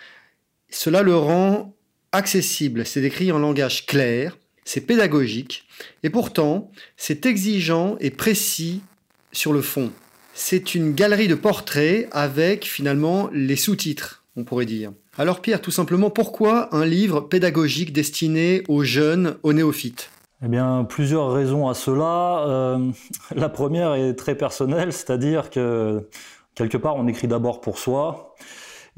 Cela le rend accessible, c'est écrit en langage clair, c'est pédagogique, et pourtant, c'est exigeant et précis sur le fond. C'est une galerie de portraits avec finalement les sous-titres, on pourrait dire. Alors Pierre, tout simplement, pourquoi un livre pédagogique destiné aux jeunes, aux néophytes? Eh bien, plusieurs raisons à cela. Euh, la première est très personnelle, c'est-à-dire que quelque part, on écrit d'abord pour soi.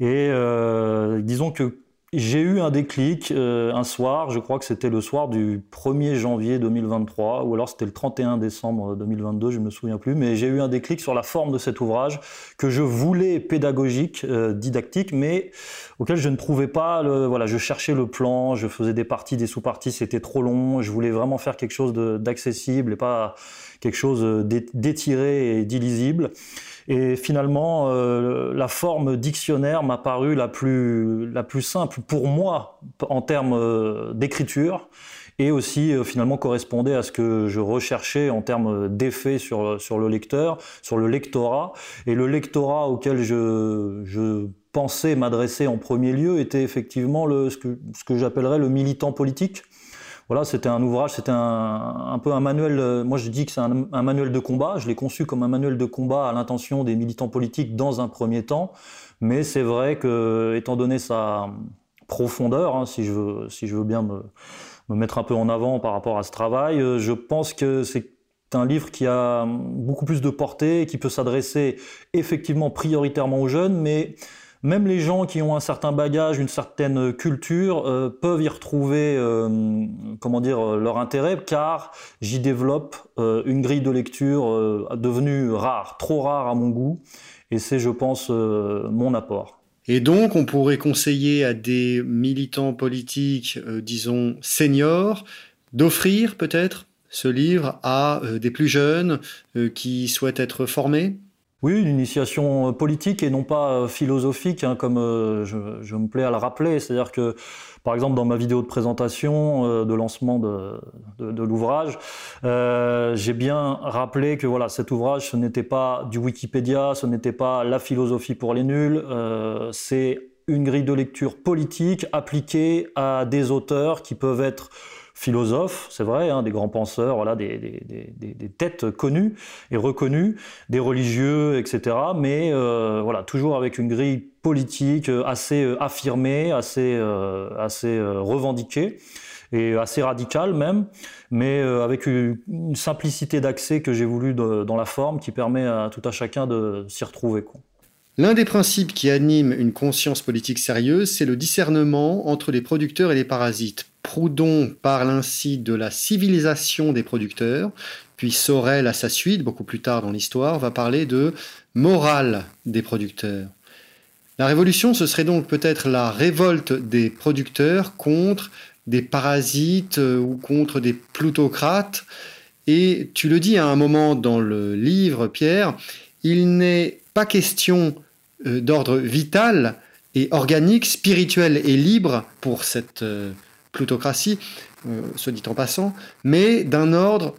Et euh, disons que j'ai eu un déclic euh, un soir, je crois que c'était le soir du 1er janvier 2023, ou alors c'était le 31 décembre 2022, je ne me souviens plus, mais j'ai eu un déclic sur la forme de cet ouvrage que je voulais pédagogique, euh, didactique, mais auquel je ne trouvais pas, le, voilà, je cherchais le plan, je faisais des parties, des sous-parties, c'était trop long, je voulais vraiment faire quelque chose d'accessible et pas quelque chose d'étiré et d'illisible. Et finalement, euh, la forme dictionnaire m'a paru la plus, la plus simple pour moi en termes euh, d'écriture et aussi euh, finalement correspondait à ce que je recherchais en termes d'effet sur, sur le lecteur, sur le lectorat. Et le lectorat auquel je, je pensais m'adresser en premier lieu était effectivement le, ce que, ce que j'appellerais le militant politique voilà, c'était un ouvrage, c'était un, peu un manuel. Euh, moi, je dis que c'est un, manuel de combat. Je l'ai conçu comme un manuel de combat à l'intention des militants politiques dans un premier temps. Mais c'est vrai que, étant donné sa profondeur, hein, si je veux, bien me, me mettre un peu en avant par rapport à ce travail, euh, je pense que c'est un livre qui a beaucoup plus de portée, qui peut s'adresser effectivement prioritairement aux jeunes, mais même les gens qui ont un certain bagage, une certaine culture, euh, peuvent y retrouver, euh, comment dire, euh, leur intérêt, car j'y développe une grille de lecture devenue rare, trop rare à mon goût, et c'est, je pense, mon apport. Et donc, on pourrait conseiller à des militants politiques, disons, seniors, d'offrir peut-être ce livre à des plus jeunes qui souhaitent être formés? Oui, une initiation politique et non pas philosophique, hein, comme je, je, me plais à le rappeler. C'est-à-dire que par exemple, dans ma vidéo de présentation, euh, de lancement de, l'ouvrage, euh, j'ai bien rappelé que voilà, cet ouvrage, ce n'était pas du Wikipédia, ce n'était pas la philosophie pour les nuls, euh, c'est une grille de lecture politique appliquée à des auteurs qui peuvent être philosophes, c'est vrai, hein, des grands penseurs, voilà, des, des, des, des, têtes connues et reconnues, des religieux, etc. Mais euh, voilà, toujours avec une grille politique euh, assez euh, affirmée, assez, assez revendiquée et assez radicale même, mais avec une, simplicité d'accès que j'ai voulu dans la forme qui permet à tout à chacun de s'y retrouver. L'un des principes qui anime une conscience politique sérieuse, c'est le discernement entre les producteurs et les parasites. Proudhon parle ainsi de la civilisation des producteurs, puis Sorel, à sa suite, beaucoup plus tard dans l'histoire, va parler de morale des producteurs. La révolution, ce serait donc peut-être la révolte des producteurs contre des parasites euh, ou contre des plutocrates. Et tu le dis à un moment dans le livre, Pierre, il n'est pas question euh, d'ordre vital et organique, spirituel et libre pour cette euh, plutocratie, euh, se dit en passant, mais d'un ordre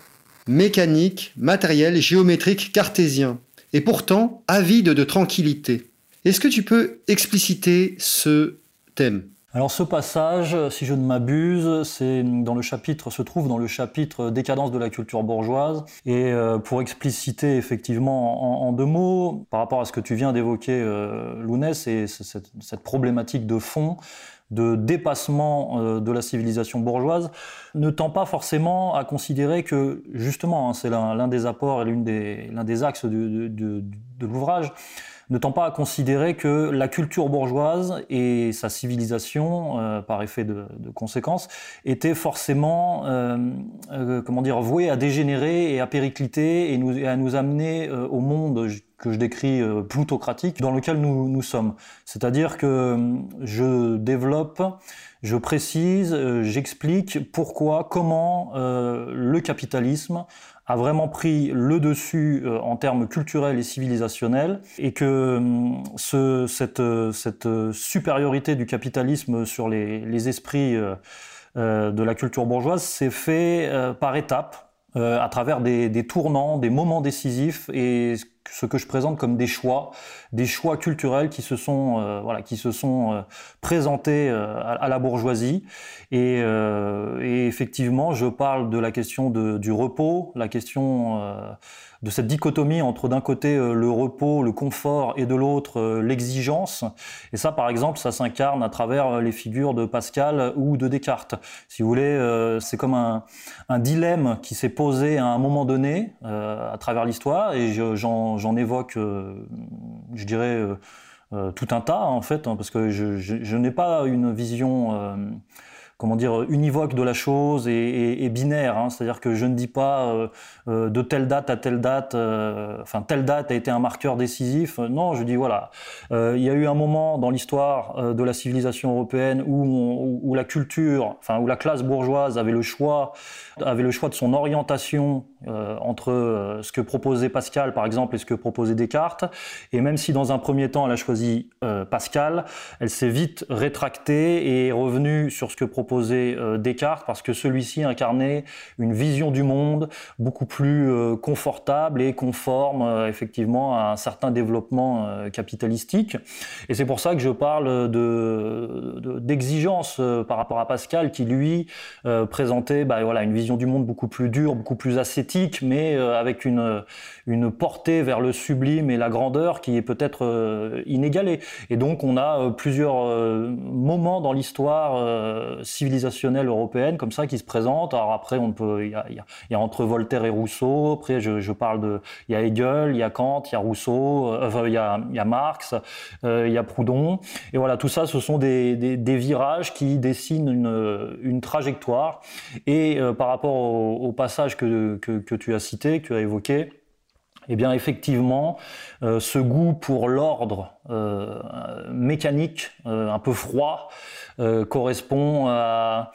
mécanique, matériel, géométrique, cartésien, et pourtant avide de tranquillité. Est-ce que tu peux expliciter ce thème? Alors ce passage, si je ne m'abuse, se trouve dans le chapitre décadence de la culture bourgeoise. Et euh, pour expliciter effectivement en, deux mots, par rapport à ce que tu viens d'évoquer, euh, Lounès, et cette, problématique de fond, de dépassement euh, de la civilisation bourgeoise, ne tend pas forcément à considérer que, justement, hein, c'est l'un des apports et l'un des, axes de l'ouvrage, ne tend pas à considérer que la culture bourgeoise et sa civilisation, euh, par effet de, conséquence, étaient forcément, euh, euh, comment dire, vouées à dégénérer et à péricliter et, à nous amener au monde que je décris plutocratique dans lequel nous sommes. C'est-à-dire que je développe, je précise, j'explique pourquoi, comment le capitalisme a vraiment pris le dessus euh, en termes culturels et civilisationnels, et que hum, ce, cette, cette, supériorité du capitalisme sur les, esprits euh, euh, de la culture bourgeoise s'est fait par étapes, à travers des, des, tournants, des moments décisifs, et ce que je présente comme des choix, des choix culturels qui se sont, euh, voilà, qui se sont euh, présentés euh, à, la bourgeoisie. Et, et, effectivement, je parle de la question de, du repos, la question de cette dichotomie entre d'un côté euh, le repos, le confort et de l'autre euh, l'exigence. Et ça, par exemple, ça s'incarne à travers euh, les figures de Pascal ou de Descartes. Si vous voulez, c'est comme un, dilemme qui s'est posé à un moment donné à travers l'histoire, et j'en évoque, je dirais, tout un tas en fait, hein, parce que je n'ai pas une vision comment dire univoque de la chose et, binaire. Hein. C'est-à-dire que je ne dis pas euh, euh, de telle date à telle date, euh, enfin telle date a été un marqueur décisif. Non, je dis voilà, il y a eu un moment dans l'histoire de la civilisation européenne où, où, la culture, enfin où la classe bourgeoise avait le choix, avait le choix de son orientation entre ce que proposait Pascal par exemple et ce que proposait Descartes. Et même si dans un premier temps elle a choisi Pascal, elle s'est vite rétractée et est revenue sur ce que proposait euh, Descartes parce que celui-ci incarnait une vision du monde beaucoup plus euh, confortable et conforme euh, effectivement à un certain développement capitalistique. Et c'est pour ça que je parle de d'exigence par rapport à Pascal qui lui présentait bah, voilà une vision du monde beaucoup plus dure, beaucoup plus ascétique, mais avec une une portée vers le sublime et la grandeur qui est peut-être inégalée. Et donc on a plusieurs moments dans l'histoire civilisationnelle européenne comme ça qui se présente. Alors après, on peut, il y a, y a, entre Voltaire et Rousseau. Après, je, je, parle de, il y a Hegel, il y a Kant, il y a Rousseau, euh, il y a, il y a Marx, euh, il y a Proudhon. Et voilà, tout ça, ce sont des, des, des virages qui dessinent une, une trajectoire. Et euh, par rapport au, au passage que, que, que, tu as cité, que tu as évoqué, eh bien, effectivement, euh, ce goût pour l'ordre euh, mécanique, euh, un peu froid, correspond à,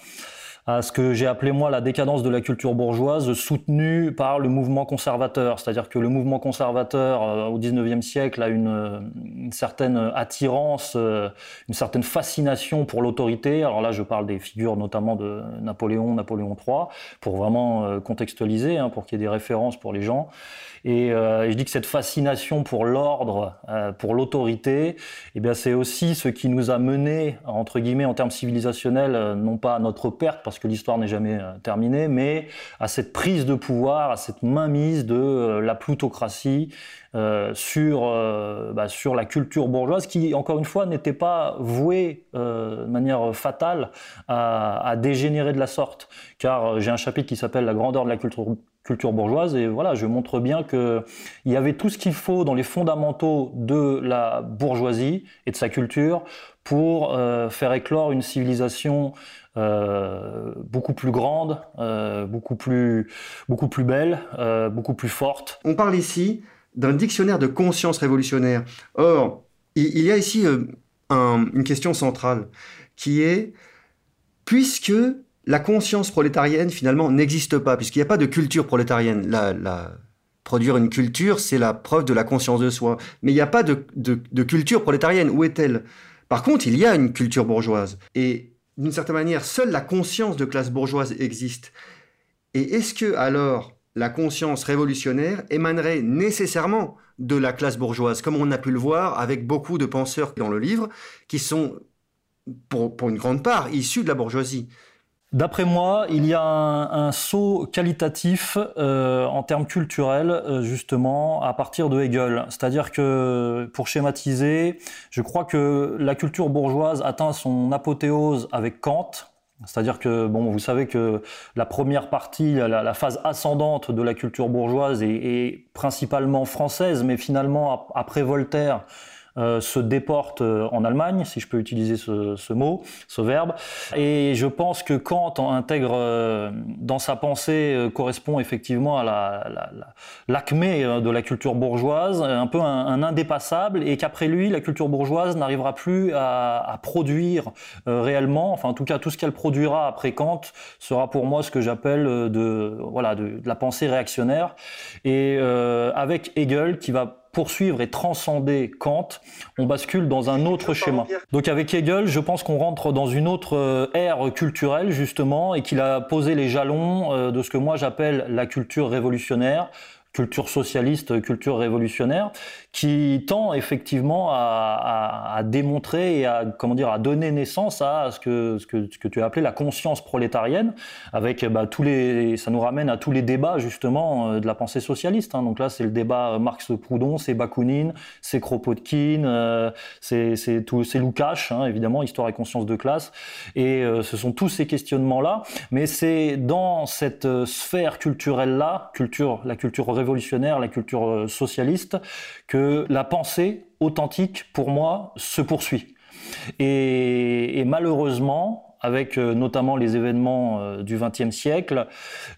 ce que j'ai appelé moi la décadence de la culture bourgeoise soutenue par le mouvement conservateur. C'est-à-dire que le mouvement conservateur au XIXe siècle a une, certaine attirance, une certaine fascination pour l'autorité. Alors là, je parle des figures notamment de Napoléon, Napoléon III, pour vraiment contextualiser, hein, pour qu'il y ait des références pour les gens. Et euh, je dis que cette fascination pour l'ordre, euh, pour l'autorité, eh bien c'est aussi ce qui nous a mené entre guillemets en termes civilisationnels, euh, non pas à notre perte parce que l'histoire n'est jamais euh, terminée, mais à cette prise de pouvoir, à cette mainmise de euh, la plutocratie sur bah, sur la culture bourgeoise qui encore une fois n'était pas vouée de manière fatale à, à dégénérer de la sorte. Car j'ai un chapitre qui s'appelle la grandeur de la culture culture bourgeoise. Et voilà, je montre bien qu'il y avait tout ce qu'il faut dans les fondamentaux de la bourgeoisie et de sa culture pour euh, faire éclore une civilisation euh, beaucoup plus grande, euh, beaucoup, plus, beaucoup plus belle, beaucoup plus forte. On parle ici d'un dictionnaire de conscience révolutionnaire. Or, il, y a ici un, une question centrale qui est, puisque la conscience prolétarienne, finalement, n'existe pas, puisqu'il n'y a pas de culture prolétarienne. Produire une culture, c'est la preuve de la conscience de soi. Mais il n'y a pas de, culture prolétarienne. Où est-elle? Par contre, il y a une culture bourgeoise. Et d'une certaine manière, seule la conscience de classe bourgeoise existe. Et est-ce que, alors, la conscience révolutionnaire émanerait nécessairement de la classe bourgeoise, comme on a pu le voir avec beaucoup de penseurs dans le livre, qui sont, pour une grande part, issus de la bourgeoisie D'après moi, il y a un, saut qualitatif euh, en termes culturels, euh, justement, à partir de Hegel. C'est-à-dire que, pour schématiser, je crois que la culture bourgeoise atteint son apothéose avec Kant. C'est-à-dire que, bon, vous savez que la première partie, la, phase ascendante de la culture bourgeoise est principalement française, mais finalement, après Voltaire, euh, se déporte euh, en Allemagne, si je peux utiliser ce, ce, mot, ce verbe. Et je pense que Kant intègre euh, dans sa pensée correspond effectivement à l'acmé la, la, de la culture bourgeoise, un peu un, un indépassable, et qu'après lui, la culture bourgeoise n'arrivera plus à, à produire réellement, enfin en tout cas tout ce qu'elle produira après Kant sera pour moi ce que j'appelle de, voilà, de, de, la pensée réactionnaire. Et avec Hegel qui va poursuivre et transcender Kant, on bascule dans un autre schéma. Donc avec Hegel, je pense qu'on rentre dans une autre euh, ère culturelle justement et qu'il a posé les jalons euh, de ce que moi j'appelle la culture révolutionnaire culture socialiste, culture révolutionnaire, qui tend effectivement à, à, à, démontrer et à comment dire à donner naissance à ce que ce que, ce que tu as appelé la conscience prolétarienne, avec bah, tous les ça nous ramène à tous les débats justement euh, de la pensée socialiste. Hein. Donc là, c'est le débat Marx-Proudhon, c'est Bakounine, c'est Kropotkin, euh, c'est c'est tout c'est Lukács, hein, évidemment, histoire et conscience de classe, et euh, ce sont tous ces questionnements là. Mais c'est dans cette euh, sphère culturelle là, culture la culture révolutionnaire, la culture euh, socialiste, que la pensée authentique, pour moi, se poursuit. Et, malheureusement, avec euh, notamment les événements euh, du XXe siècle,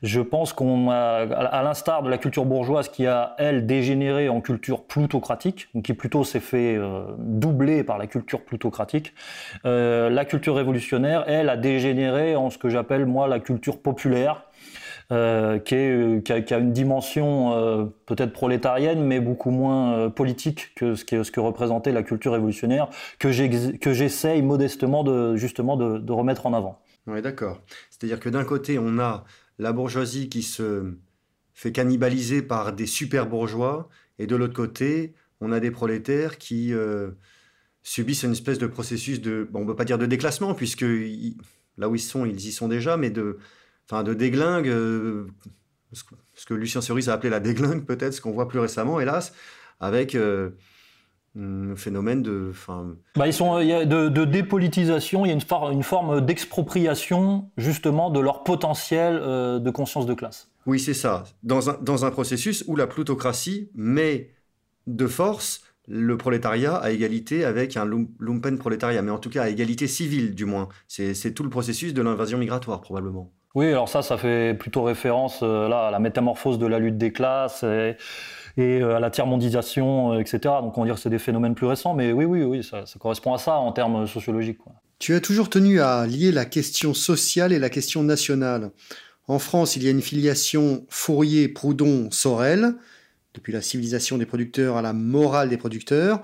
je pense qu'on a, à l'instar de la culture bourgeoise qui a, elle, dégénéré en culture plutocratique, qui plutôt s'est fait doubler par la culture plutocratique, la culture révolutionnaire, elle, a dégénéré en ce que j'appelle, moi, la culture populaire, euh, euh, qui, a, une dimension euh, peut-être prolétarienne, mais beaucoup moins politique que ce, que représentait la culture révolutionnaire, que j'essaye modestement de, justement de, remettre en avant. Oui, d'accord. C'est-à-dire que d'un côté, on a la bourgeoisie qui se fait cannibaliser par des super bourgeois, et de l'autre côté, on a des prolétaires qui subissent une espèce de processus de, on ne peut pas dire de déclassement, puisque là où ils sont, ils y sont déjà, mais de, enfin de déglingue, euh, ce que Lucien Cerise a appelé la déglingue peut-être, ce qu'on voit plus récemment, hélas, avec euh, un phénomène de... Enfin... Bah, ils sont, il y a de, de, dépolitisation, il y a une, une forme d'expropriation justement de leur potentiel euh, de conscience de classe. Oui, c'est ça. Dans un, dans un processus où la plutocratie met de force le prolétariat à égalité avec un lumpen prolétariat, mais en tout cas à égalité civile du moins. C'est tout le processus de l'invasion migratoire probablement. Oui, alors ça, ça fait plutôt référence euh, à la métamorphose de la lutte des classes et, euh, à la tiers-mondisation, euh, etc. Donc on va que c'est des phénomènes plus récents, mais oui, oui, oui, ça, correspond à ça en termes sociologiques. Tu as toujours tenu à lier la question sociale et la question nationale. En France, il y a une filiation Fourier-Proudhon-Sorel, depuis la civilisation des producteurs à la morale des producteurs,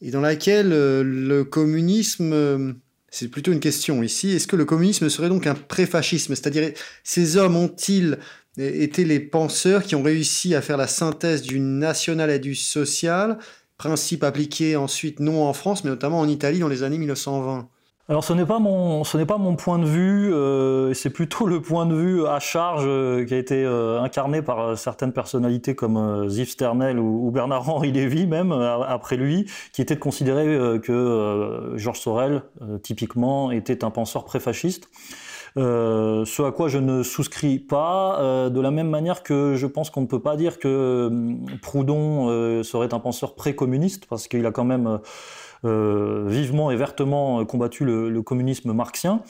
et dans laquelle le communisme, c'est plutôt une question ici, est-ce que le communisme serait donc un préfascisme? C'est-à-dire, ces hommes ont-ils été les penseurs qui ont réussi à faire la synthèse du national et du social, principe appliqué ensuite non en France, mais notamment en Italie dans les années 1920 alors ce n'est pas mon ce n'est pas mon point de vue, euh, c'est plutôt le point de vue à charge euh, qui a été euh, incarné par certaines personnalités comme Ziv Sternel ou, Bernard Henri Lévy même après lui, qui était de considérer que Georges Sorel typiquement était un penseur préfasciste. Euh, ce à quoi je ne souscris pas, de la même manière que je pense qu'on ne peut pas dire que Proudhon serait un penseur précommuniste, parce qu'il a quand même euh, vivement et vertement combattu le, communisme marxien.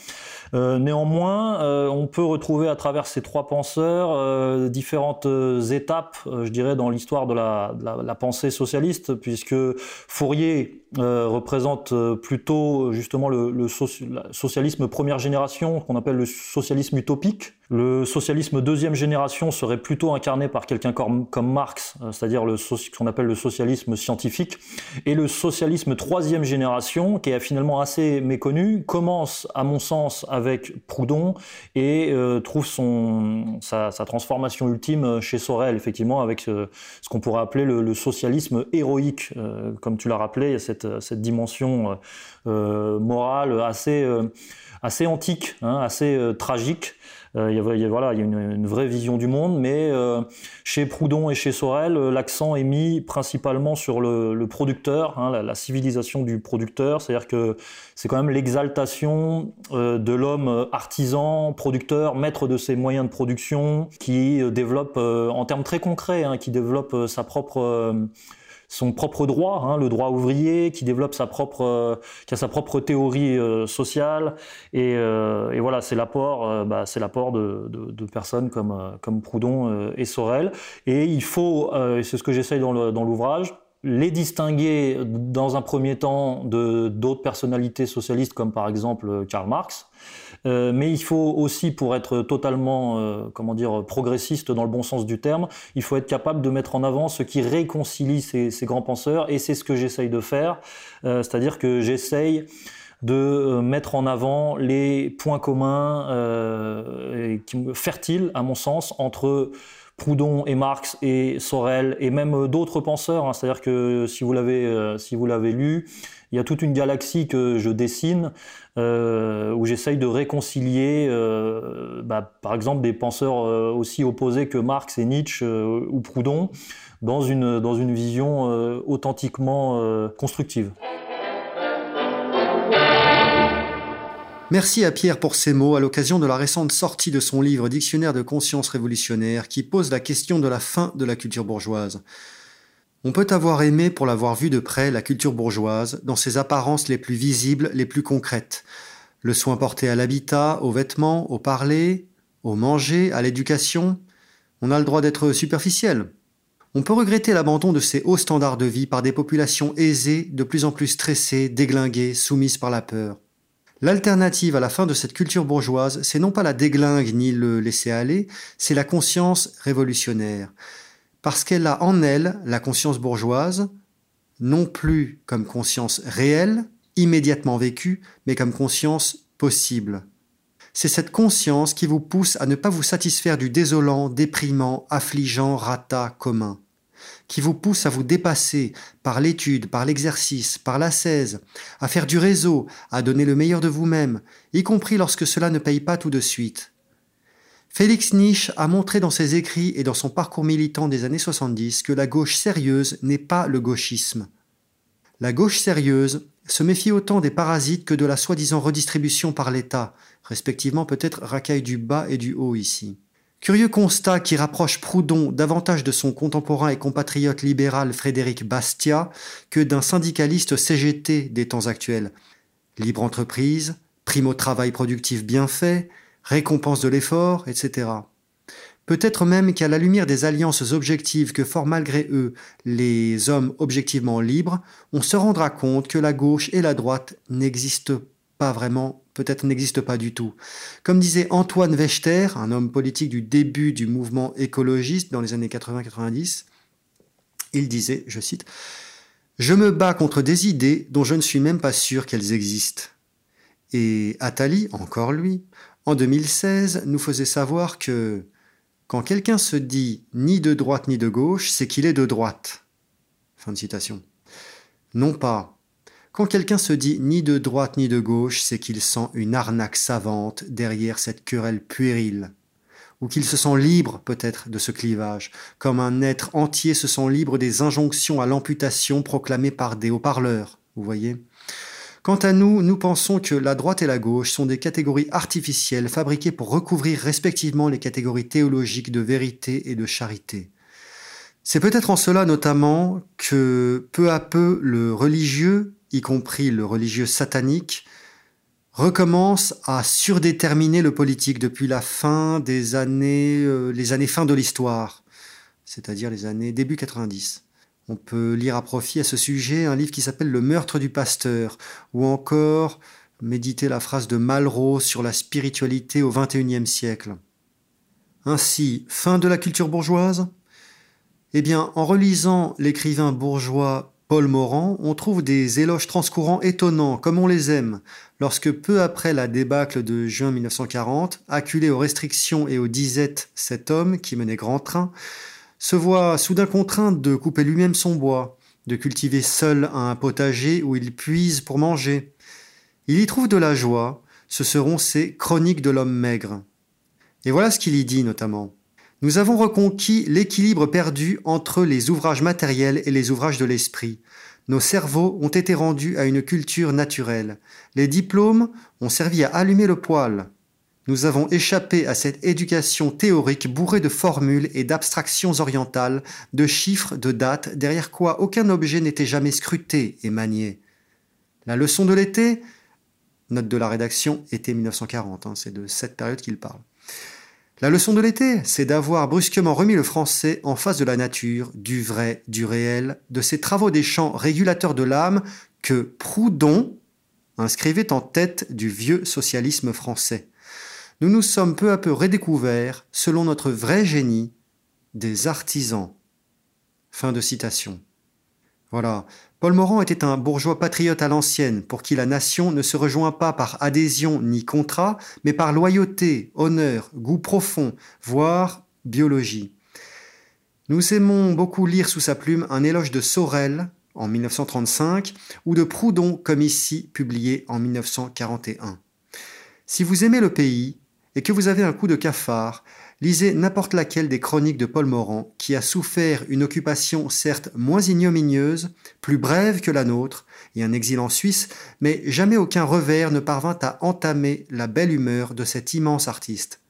Euh, néanmoins, euh, on peut retrouver à travers ces trois penseurs différentes étapes, je dirais, dans l'histoire de la, pensée socialiste, puisque Fourier représente plutôt justement le, le socialisme première génération, qu'on appelle le socialisme utopique, le socialisme deuxième génération serait plutôt incarné par quelqu'un comme, Marx, euh, c'est-à-dire ce qu'on appelle le socialisme scientifique. Et le socialisme troisième génération, qui est finalement assez méconnu, commence, à mon sens, avec Proudhon et euh, trouve son, sa, transformation ultime chez Sorel, effectivement, avec ce, qu'on pourrait appeler le, socialisme héroïque. Euh, comme tu l'as rappelé, il y a cette, cette dimension morale assez, assez antique, hein, assez tragique. Euh, il y a, voilà, il y a une, vraie vision du monde, mais euh, chez Proudhon et chez Sorel, euh, l'accent est mis principalement sur le, producteur, hein, la, civilisation du producteur, c'est-à-dire que c'est quand même l'exaltation de l'homme artisan, producteur, maître de ses moyens de production, qui développe, en termes très concrets, hein, qui développe sa propre son propre droit, hein, le droit ouvrier, qui développe sa propre, euh, qui a sa propre théorie euh, sociale. Et, euh, et, voilà, c'est l'apport, bah, c'est l'apport de, personnes comme, comme Proudhon et Sorel. Et il faut, et c'est ce que j'essaye dans l'ouvrage, les distinguer dans un premier temps de d'autres personnalités socialistes comme par exemple Karl Marx, euh, mais il faut aussi, pour être totalement, euh, comment dire, progressiste dans le bon sens du terme, il faut être capable de mettre en avant ce qui réconcilie ces, ces grands penseurs, et c'est ce que j'essaye de faire. Euh, c'est-à-dire que j'essaye de mettre en avant les points communs euh, fertiles, à mon sens, entre Proudhon et Marx et Sorel et même d'autres penseurs. Hein. C'est-à-dire que si vous l'avez si vous l'avez lu, il y a toute une galaxie que je dessine euh, où j'essaye de réconcilier, euh, bah, par exemple, des penseurs euh, aussi opposés que Marx et Nietzsche ou Proudhon dans une, dans une vision authentiquement constructive. Merci à Pierre pour ces mots à l'occasion de la récente sortie de son livre Dictionnaire de conscience révolutionnaire qui pose la question de la fin de la culture bourgeoise. On peut avoir aimé pour l'avoir vu de près la culture bourgeoise, dans ses apparences les plus visibles, les plus concrètes. Le soin porté à l'habitat, aux vêtements, au parler, au manger, à l'éducation. On a le droit d'être superficiel. On peut regretter l'abandon de ces hauts standards de vie par des populations aisées, de plus en plus stressées, déglinguées, soumises par la peur. L'alternative à la fin de cette culture bourgeoise, c'est non pas la déglingue ni le laisser aller, c'est la conscience révolutionnaire parce qu'elle a en elle la conscience bourgeoise, non plus comme conscience réelle, immédiatement vécue, mais comme conscience possible. C'est cette conscience qui vous pousse à ne pas vous satisfaire du désolant, déprimant, affligeant, rata commun, qui vous pousse à vous dépasser par l'étude, par l'exercice, par l'ascèse, à faire du réseau, à donner le meilleur de vous-même, y compris lorsque cela ne paye pas tout de suite. Félix Nietzsche a montré dans ses écrits et dans son parcours militant des années 70 que la gauche sérieuse n'est pas le gauchisme. La gauche sérieuse se méfie autant des parasites que de la soi-disant redistribution par l'État, respectivement peut-être racaille du bas et du haut ici. Curieux constat qui rapproche Proudhon davantage de son contemporain et compatriote libéral Frédéric Bastiat que d'un syndicaliste CGT des temps actuels. Libre entreprise, prime au travail productif bien fait, récompense de l'effort, etc. Peut-être même qu'à la lumière des alliances objectives que forment malgré eux les hommes objectivement libres, on se rendra compte que la gauche et la droite n'existent pas vraiment, peut-être n'existe pas du tout. Comme disait Antoine Wechter, un homme politique du début du mouvement écologiste dans les années 80-90, il disait, je cite, Je me bats contre des idées dont je ne suis même pas sûr qu'elles existent. Et Attali, encore lui, en 2016, nous faisait savoir que quand quelqu'un se dit ni de droite ni de gauche, c'est qu'il est de droite. Fin de citation. Non pas. Quand quelqu'un se dit ni de droite ni de gauche, c'est qu'il sent une arnaque savante derrière cette querelle puérile. Ou qu'il se sent libre, peut-être, de ce clivage, comme un être entier se sent libre des injonctions à l'amputation proclamées par des haut-parleurs. Vous voyez Quant à nous, nous pensons que la droite et la gauche sont des catégories artificielles fabriquées pour recouvrir respectivement les catégories théologiques de vérité et de charité. C'est peut-être en cela notamment que peu à peu le religieux, y compris le religieux satanique, recommence à surdéterminer le politique depuis la fin des années, euh, les années fin de l'histoire, c'est-à-dire les années début 90. On peut lire à profit à ce sujet un livre qui s'appelle Le meurtre du pasteur, ou encore méditer la phrase de Malraux sur la spiritualité au XXIe siècle. Ainsi, fin de la culture bourgeoise? Eh bien, en relisant l'écrivain bourgeois Paul Morand, on trouve des éloges transcourants étonnants, comme on les aime, lorsque peu après la débâcle de juin 1940, acculé aux restrictions et aux disettes, cet homme, qui menait grand train, se voit soudain contraint de couper lui-même son bois, de cultiver seul un potager où il puise pour manger. Il y trouve de la joie, ce seront ses Chroniques de l'homme maigre. Et voilà ce qu'il y dit notamment. Nous avons reconquis l'équilibre perdu entre les ouvrages matériels et les ouvrages de l'esprit. Nos cerveaux ont été rendus à une culture naturelle. Les diplômes ont servi à allumer le poêle. Nous avons échappé à cette éducation théorique bourrée de formules et d'abstractions orientales, de chiffres, de dates, derrière quoi aucun objet n'était jamais scruté et manié. La leçon de l'été, note de la rédaction, été 1940, hein, c'est de cette période qu'il parle. La leçon de l'été, c'est d'avoir brusquement remis le français en face de la nature, du vrai, du réel, de ces travaux des champs régulateurs de l'âme que Proudhon inscrivait en tête du vieux socialisme français nous nous sommes peu à peu redécouverts, selon notre vrai génie, des artisans. Fin de citation. Voilà. Paul Morand était un bourgeois patriote à l'ancienne, pour qui la nation ne se rejoint pas par adhésion ni contrat, mais par loyauté, honneur, goût profond, voire biologie. Nous aimons beaucoup lire sous sa plume un éloge de Sorel en 1935 ou de Proudhon comme ici publié en 1941. Si vous aimez le pays, et que vous avez un coup de cafard, lisez n'importe laquelle des chroniques de Paul Morand, qui a souffert une occupation certes moins ignominieuse, plus brève que la nôtre, et un exil en Suisse, mais jamais aucun revers ne parvint à entamer la belle humeur de cet immense artiste.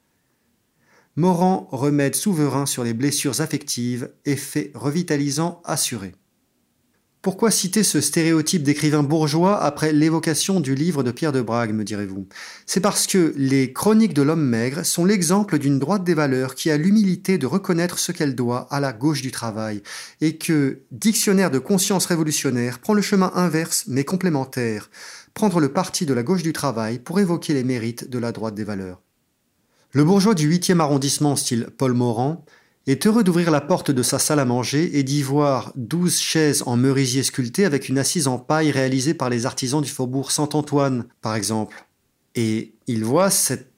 Morand remède souverain sur les blessures affectives, effet revitalisant assuré. Pourquoi citer ce stéréotype d'écrivain bourgeois après l'évocation du livre de Pierre de Brague, me direz-vous? C'est parce que les Chroniques de l'homme maigre sont l'exemple d'une droite des valeurs qui a l'humilité de reconnaître ce qu'elle doit à la gauche du travail, et que Dictionnaire de conscience révolutionnaire prend le chemin inverse mais complémentaire, prendre le parti de la gauche du travail pour évoquer les mérites de la droite des valeurs. Le bourgeois du 8e arrondissement style Paul Morand est heureux d'ouvrir la porte de sa salle à manger et d'y voir douze chaises en merisier sculpté avec une assise en paille réalisée par les artisans du faubourg Saint-Antoine, par exemple. Et il voit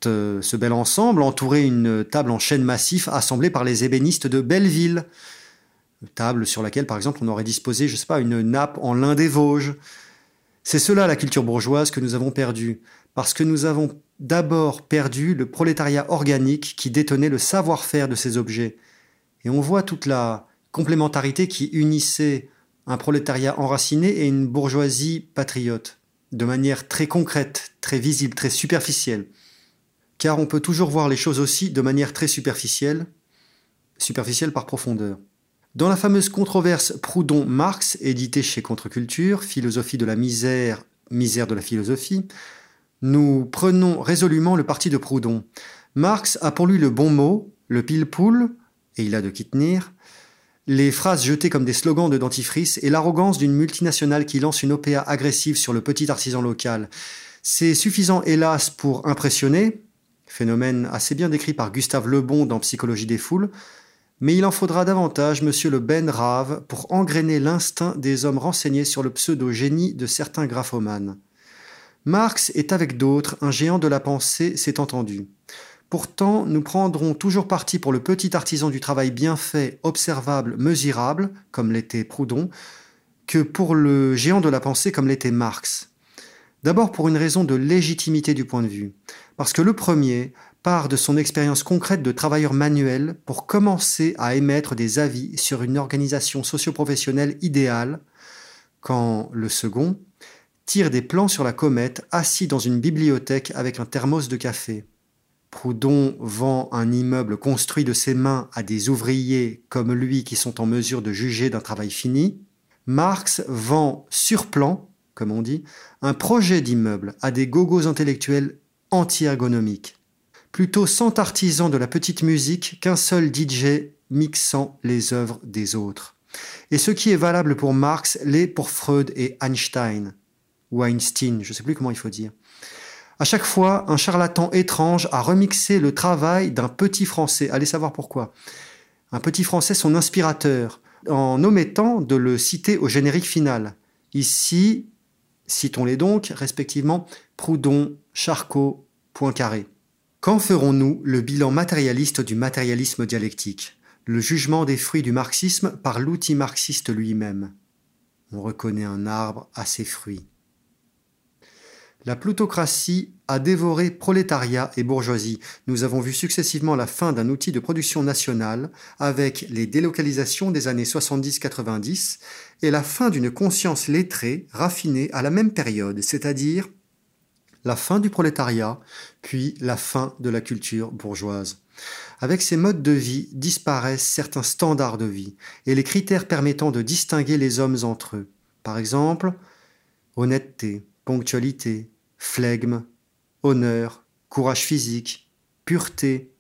euh, ce bel ensemble entourer une table en chêne massif assemblée par les ébénistes de Belleville. table sur laquelle, par exemple, on aurait disposé, je sais pas, une nappe en lin des Vosges. C'est cela la culture bourgeoise que nous avons perdue, parce que nous avons d'abord perdu le prolétariat organique qui détenait le savoir-faire de ces objets. Et on voit toute la complémentarité qui unissait un prolétariat enraciné et une bourgeoisie patriote, de manière très concrète, très visible, très superficielle. Car on peut toujours voir les choses aussi de manière très superficielle, superficielle par profondeur. Dans la fameuse controverse Proudhon-Marx, éditée chez Contre-Culture, Philosophie de la misère, misère de la philosophie, nous prenons résolument le parti de Proudhon. Marx a pour lui le bon mot, le pile-poule, et il a de qui tenir, les phrases jetées comme des slogans de dentifrice et l'arrogance d'une multinationale qui lance une OPA agressive sur le petit artisan local. C'est suffisant, hélas, pour impressionner, phénomène assez bien décrit par Gustave Lebon dans Psychologie des foules, mais il en faudra davantage, monsieur le Ben Rave, pour engrainer l'instinct des hommes renseignés sur le pseudo-génie de certains graphomanes. Marx est avec d'autres un géant de la pensée, c'est entendu. Pourtant, nous prendrons toujours parti pour le petit artisan du travail bien fait, observable, mesurable, comme l'était Proudhon, que pour le géant de la pensée, comme l'était Marx. D'abord pour une raison de légitimité du point de vue, parce que le premier part de son expérience concrète de travailleur manuel pour commencer à émettre des avis sur une organisation socio-professionnelle idéale, quand le second tire des plans sur la comète assis dans une bibliothèque avec un thermos de café. Proudhon vend un immeuble construit de ses mains à des ouvriers comme lui qui sont en mesure de juger d'un travail fini. Marx vend sur plan, comme on dit, un projet d'immeuble à des gogos intellectuels anti-ergonomiques plutôt cent artisans de la petite musique qu'un seul DJ mixant les œuvres des autres. Et ce qui est valable pour Marx l'est pour Freud et Einstein, ou Einstein, je ne sais plus comment il faut dire. À chaque fois, un charlatan étrange a remixé le travail d'un petit Français. Allez savoir pourquoi. Un petit Français, son inspirateur, en omettant de le citer au générique final. Ici, citons-les donc, respectivement, Proudhon, Charcot, Poincaré. Quand ferons-nous le bilan matérialiste du matérialisme dialectique, le jugement des fruits du marxisme par l'outil marxiste lui-même On reconnaît un arbre à ses fruits. La plutocratie a dévoré prolétariat et bourgeoisie. Nous avons vu successivement la fin d'un outil de production nationale avec les délocalisations des années 70-90 et la fin d'une conscience lettrée, raffinée à la même période, c'est-à-dire la fin du prolétariat, puis la fin de la culture bourgeoise. Avec ces modes de vie disparaissent certains standards de vie et les critères permettant de distinguer les hommes entre eux. Par exemple, honnêteté, ponctualité, flegme, honneur, courage physique, pureté,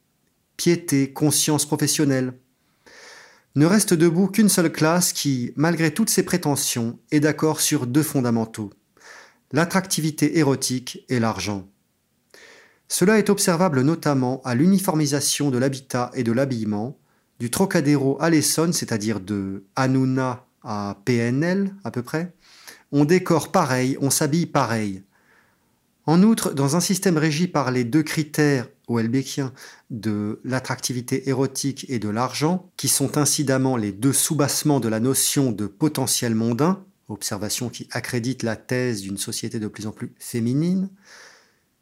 piété, conscience professionnelle. Ne reste debout qu'une seule classe qui, malgré toutes ses prétentions, est d'accord sur deux fondamentaux l'attractivité érotique et l'argent. Cela est observable notamment à l'uniformisation de l'habitat et de l'habillement, du Trocadéro à l'Essonne, c'est-à-dire de Hanouna à PNL à peu près. On décore pareil, on s'habille pareil. En outre, dans un système régi par les deux critères Houellebecquiens de l'attractivité érotique et de l'argent, qui sont incidemment les deux soubassements de la notion de potentiel mondain, observation qui accrédite la thèse d'une société de plus en plus féminine,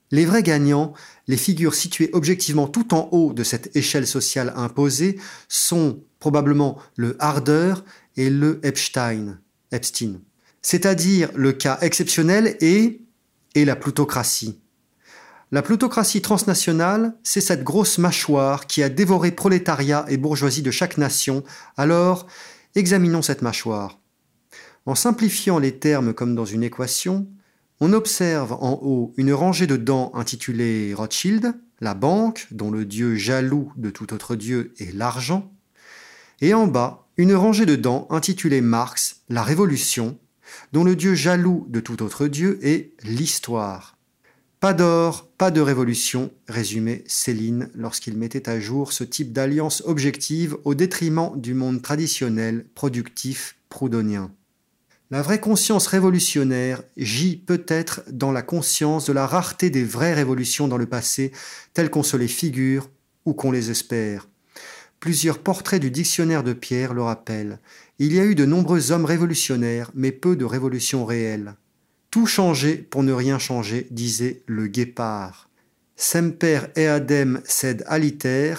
les vrais gagnants, les figures situées objectivement tout en haut de cette échelle sociale imposée, sont probablement le Harder et le Epstein, Epstein. C'est-à-dire le cas exceptionnel et, et la plutocratie. La plutocratie transnationale, c'est cette grosse mâchoire qui a dévoré prolétariat et bourgeoisie de chaque nation. Alors, examinons cette mâchoire. En simplifiant les termes comme dans une équation, on observe en haut une rangée de dents intitulée Rothschild, la banque, dont le dieu jaloux de tout autre dieu est l'argent, et en bas une rangée de dents intitulée Marx, la révolution, dont le dieu jaloux de tout autre dieu est l'histoire. Pas d'or, pas de révolution, résumait Céline lorsqu'il mettait à jour ce type d'alliance objective au détriment du monde traditionnel, productif, proudhonien. La vraie conscience révolutionnaire gît peut-être dans la conscience de la rareté des vraies révolutions dans le passé, telles qu'on se les figure ou qu'on les espère. Plusieurs portraits du dictionnaire de Pierre le rappellent. Il y a eu de nombreux hommes révolutionnaires, mais peu de révolutions réelles. Tout changer pour ne rien changer, disait le guépard. Semper eadem sed aliter,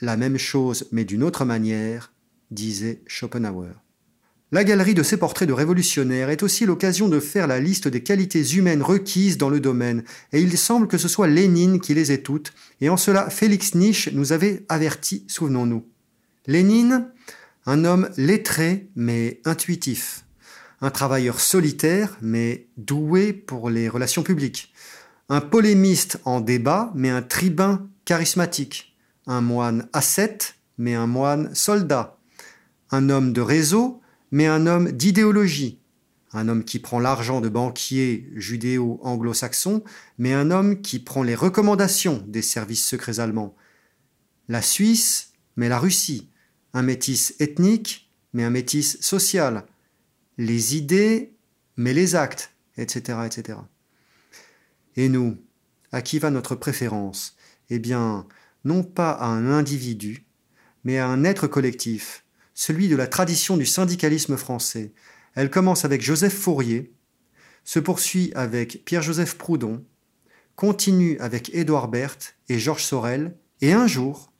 la même chose mais d'une autre manière, disait Schopenhauer. La galerie de ces portraits de révolutionnaires est aussi l'occasion de faire la liste des qualités humaines requises dans le domaine, et il semble que ce soit Lénine qui les ait toutes, et en cela Félix Nietzsche nous avait averti, souvenons-nous. Lénine, un homme lettré mais intuitif, un travailleur solitaire mais doué pour les relations publiques, un polémiste en débat mais un tribun charismatique, un moine ascète mais un moine soldat, un homme de réseau mais un homme d'idéologie, un homme qui prend l'argent de banquiers judéo-anglo-saxons, mais un homme qui prend les recommandations des services secrets allemands. La Suisse, mais la Russie, un métis ethnique, mais un métis social. Les idées, mais les actes, etc., etc. Et nous, à qui va notre préférence? Eh bien, non pas à un individu, mais à un être collectif, celui de la tradition du syndicalisme français. Elle commence avec Joseph Fourier, se poursuit avec Pierre-Joseph Proudhon, continue avec Édouard Berthe et Georges Sorel, et un jour,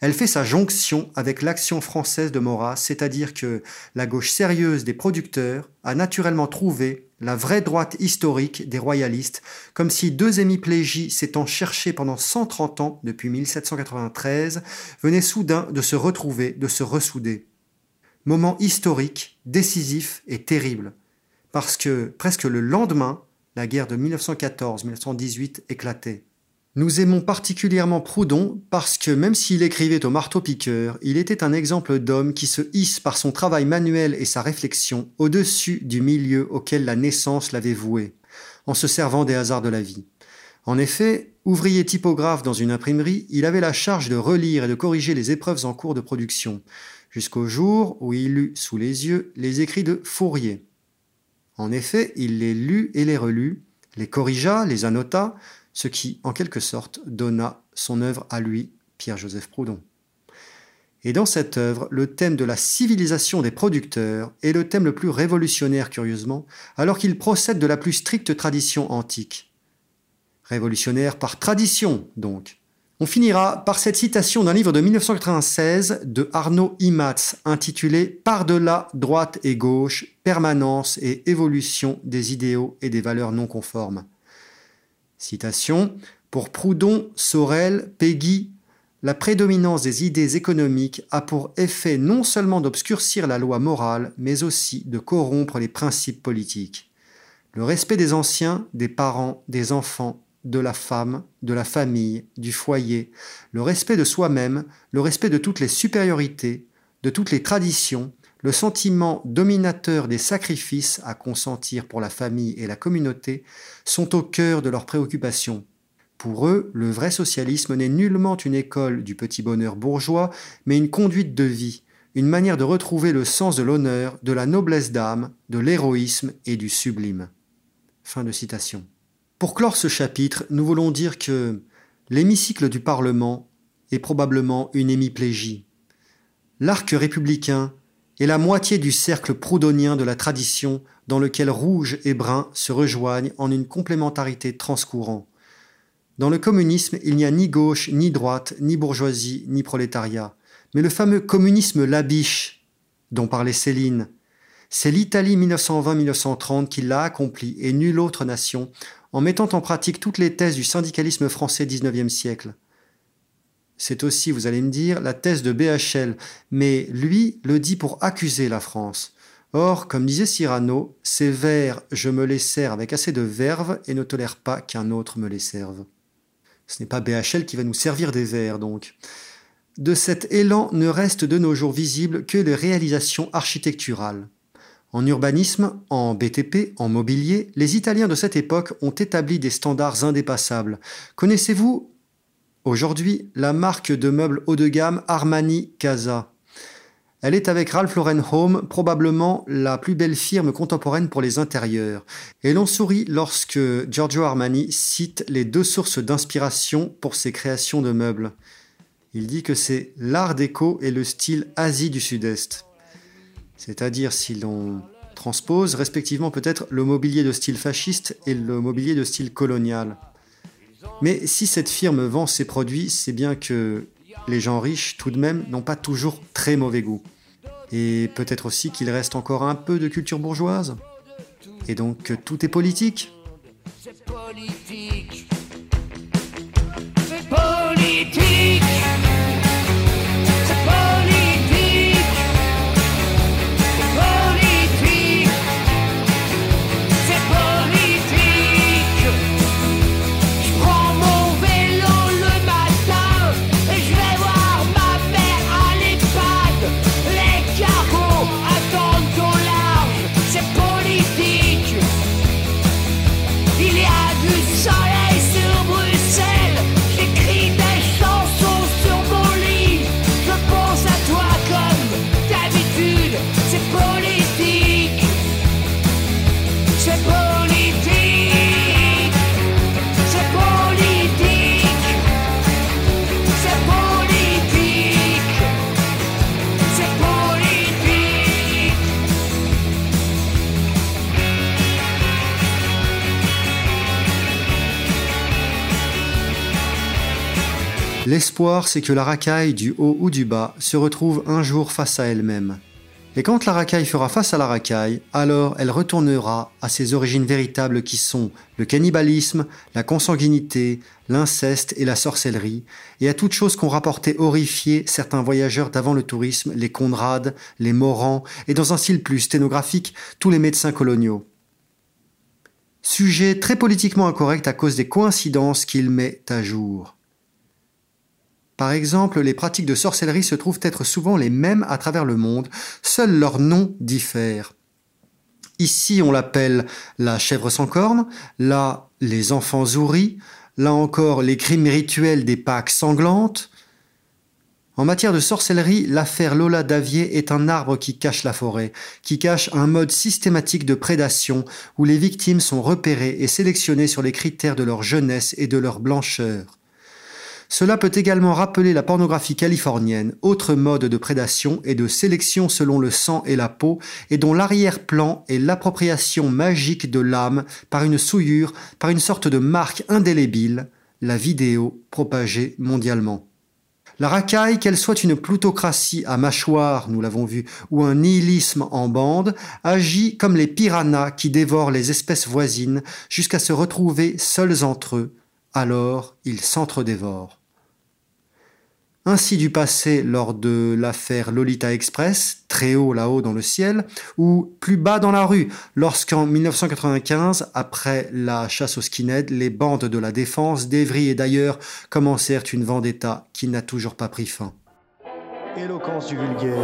elle fait sa jonction avec l'action française de Maurras, c'est-à-dire que la gauche sérieuse des producteurs a naturellement trouvé la vraie droite historique des royalistes, comme si deux hémiplégies s'étant cherchées pendant 130 ans depuis 1793 venaient soudain de se retrouver, de se ressouder. Moment historique, décisif et terrible, parce que presque le lendemain, la guerre de 1914-1918 éclatait. Nous aimons particulièrement Proudhon parce que même s'il écrivait au marteau-piqueur, il était un exemple d'homme qui se hisse par son travail manuel et sa réflexion au-dessus du milieu auquel la naissance l'avait voué, en se servant des hasards de la vie. En effet, ouvrier typographe dans une imprimerie, il avait la charge de relire et de corriger les épreuves en cours de production, jusqu'au jour où il eut sous les yeux les écrits de Fourier. En effet, il les lut et les relut, les corrigea, les annota, ce qui, en quelque sorte, donna son œuvre à lui, Pierre-Joseph Proudhon. Et dans cette œuvre, le thème de la civilisation des producteurs est le thème le plus révolutionnaire, curieusement, alors qu'il procède de la plus stricte tradition antique. Révolutionnaire par tradition, donc. On finira par cette citation d'un livre de 1996 de Arnaud Imatz intitulé Par-delà droite et gauche, permanence et évolution des idéaux et des valeurs non conformes. Citation Pour Proudhon, Sorel, Peggy, la prédominance des idées économiques a pour effet non seulement d'obscurcir la loi morale, mais aussi de corrompre les principes politiques. Le respect des anciens, des parents, des enfants, de la femme, de la famille, du foyer, le respect de soi-même, le respect de toutes les supériorités, de toutes les traditions, le sentiment dominateur des sacrifices à consentir pour la famille et la communauté sont au cœur de leurs préoccupations. Pour eux, le vrai socialisme n'est nullement une école du petit bonheur bourgeois, mais une conduite de vie, une manière de retrouver le sens de l'honneur, de la noblesse d'âme, de l'héroïsme et du sublime. Fin de citation. Pour clore ce chapitre, nous voulons dire que l'hémicycle du Parlement est probablement une hémiplégie. L'arc républicain et la moitié du cercle proudhonien de la tradition dans lequel rouge et brun se rejoignent en une complémentarité transcourant. Dans le communisme, il n'y a ni gauche, ni droite, ni bourgeoisie, ni prolétariat. Mais le fameux communisme labiche, dont parlait Céline, c'est l'Italie 1920-1930 qui l'a accompli et nulle autre nation, en mettant en pratique toutes les thèses du syndicalisme français 19e siècle. C'est aussi, vous allez me dire, la thèse de BHL, mais lui le dit pour accuser la France. Or, comme disait Cyrano, ces vers, je me les sers avec assez de verve et ne tolère pas qu'un autre me les serve. Ce n'est pas BHL qui va nous servir des vers, donc. De cet élan ne reste de nos jours visible que les réalisations architecturales. En urbanisme, en BTP, en mobilier, les Italiens de cette époque ont établi des standards indépassables. Connaissez-vous Aujourd'hui, la marque de meubles haut de gamme Armani Casa? Elle est avec Ralph Lauren Home probablement la plus belle firme contemporaine pour les intérieurs. Et l'on sourit lorsque Giorgio Armani cite les deux sources d'inspiration pour ses créations de meubles. Il dit que c'est l'art déco et le style Asie du Sud-Est. C'est-à-dire si l'on transpose respectivement peut-être le mobilier de style fasciste et le mobilier de style colonial. Mais si cette firme vend ses produits, c'est bien que les gens riches, tout de même, n'ont pas toujours très mauvais goût. Et peut-être aussi qu'il reste encore un peu de culture bourgeoise. Et donc tout est politique. C'est politique. C'est politique L'espoir, c'est que la racaille du haut ou du bas se retrouve un jour face à elle-même. Et quand la racaille fera face à la racaille, alors elle retournera à ses origines véritables qui sont le cannibalisme, la consanguinité, l'inceste et la sorcellerie, et à toutes choses qu'ont rapporté horrifiées certains voyageurs d'avant le tourisme, les Conrad, les Morans, et dans un style plus sténographique, tous les médecins coloniaux. Sujet très politiquement incorrect à cause des coïncidences qu'il met à jour. Par exemple, les pratiques de sorcellerie se trouvent être souvent les mêmes à travers le monde, seuls leurs noms diffèrent. Ici, on l'appelle la chèvre sans cornes, là, les enfants ouris, là encore, les crimes rituels des Pâques sanglantes. En matière de sorcellerie, l'affaire Lola Davier est un arbre qui cache la forêt, qui cache un mode systématique de prédation où les victimes sont repérées et sélectionnées sur les critères de leur jeunesse et de leur blancheur. Cela peut également rappeler la pornographie californienne, autre mode de prédation et de sélection selon le sang et la peau, et dont l'arrière-plan est l'appropriation magique de l'âme par une souillure, par une sorte de marque indélébile, la vidéo propagée mondialement. La racaille, qu'elle soit une plutocratie à mâchoire, nous l'avons vu, ou un nihilisme en bande, agit comme les piranhas qui dévorent les espèces voisines jusqu'à se retrouver seuls entre eux. Alors ils s'entre-dévorent. Ainsi du passé lors de l'affaire Lolita Express, très haut là-haut dans le ciel, ou plus bas dans la rue, lorsqu'en 1995, après la chasse aux skinheads, les bandes de la défense d'Evry et d'ailleurs commencèrent une vendetta qui n'a toujours pas pris fin. Éloquence du vulgaire.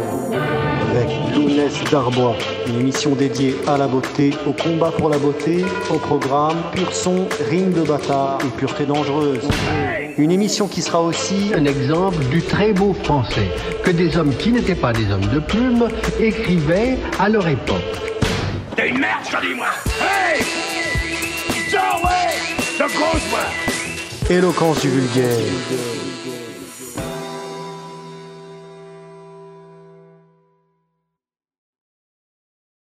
Avec Lounès Darbois, une émission dédiée à la beauté, au combat pour la beauté, au programme Pur son, rime de bâtard et pureté dangereuse. Une émission qui sera aussi un exemple du très beau français que des hommes qui n'étaient pas des hommes de plume écrivaient à leur époque. T'es une merde, je dis moi. Hey! De grosse Éloquence du vulgaire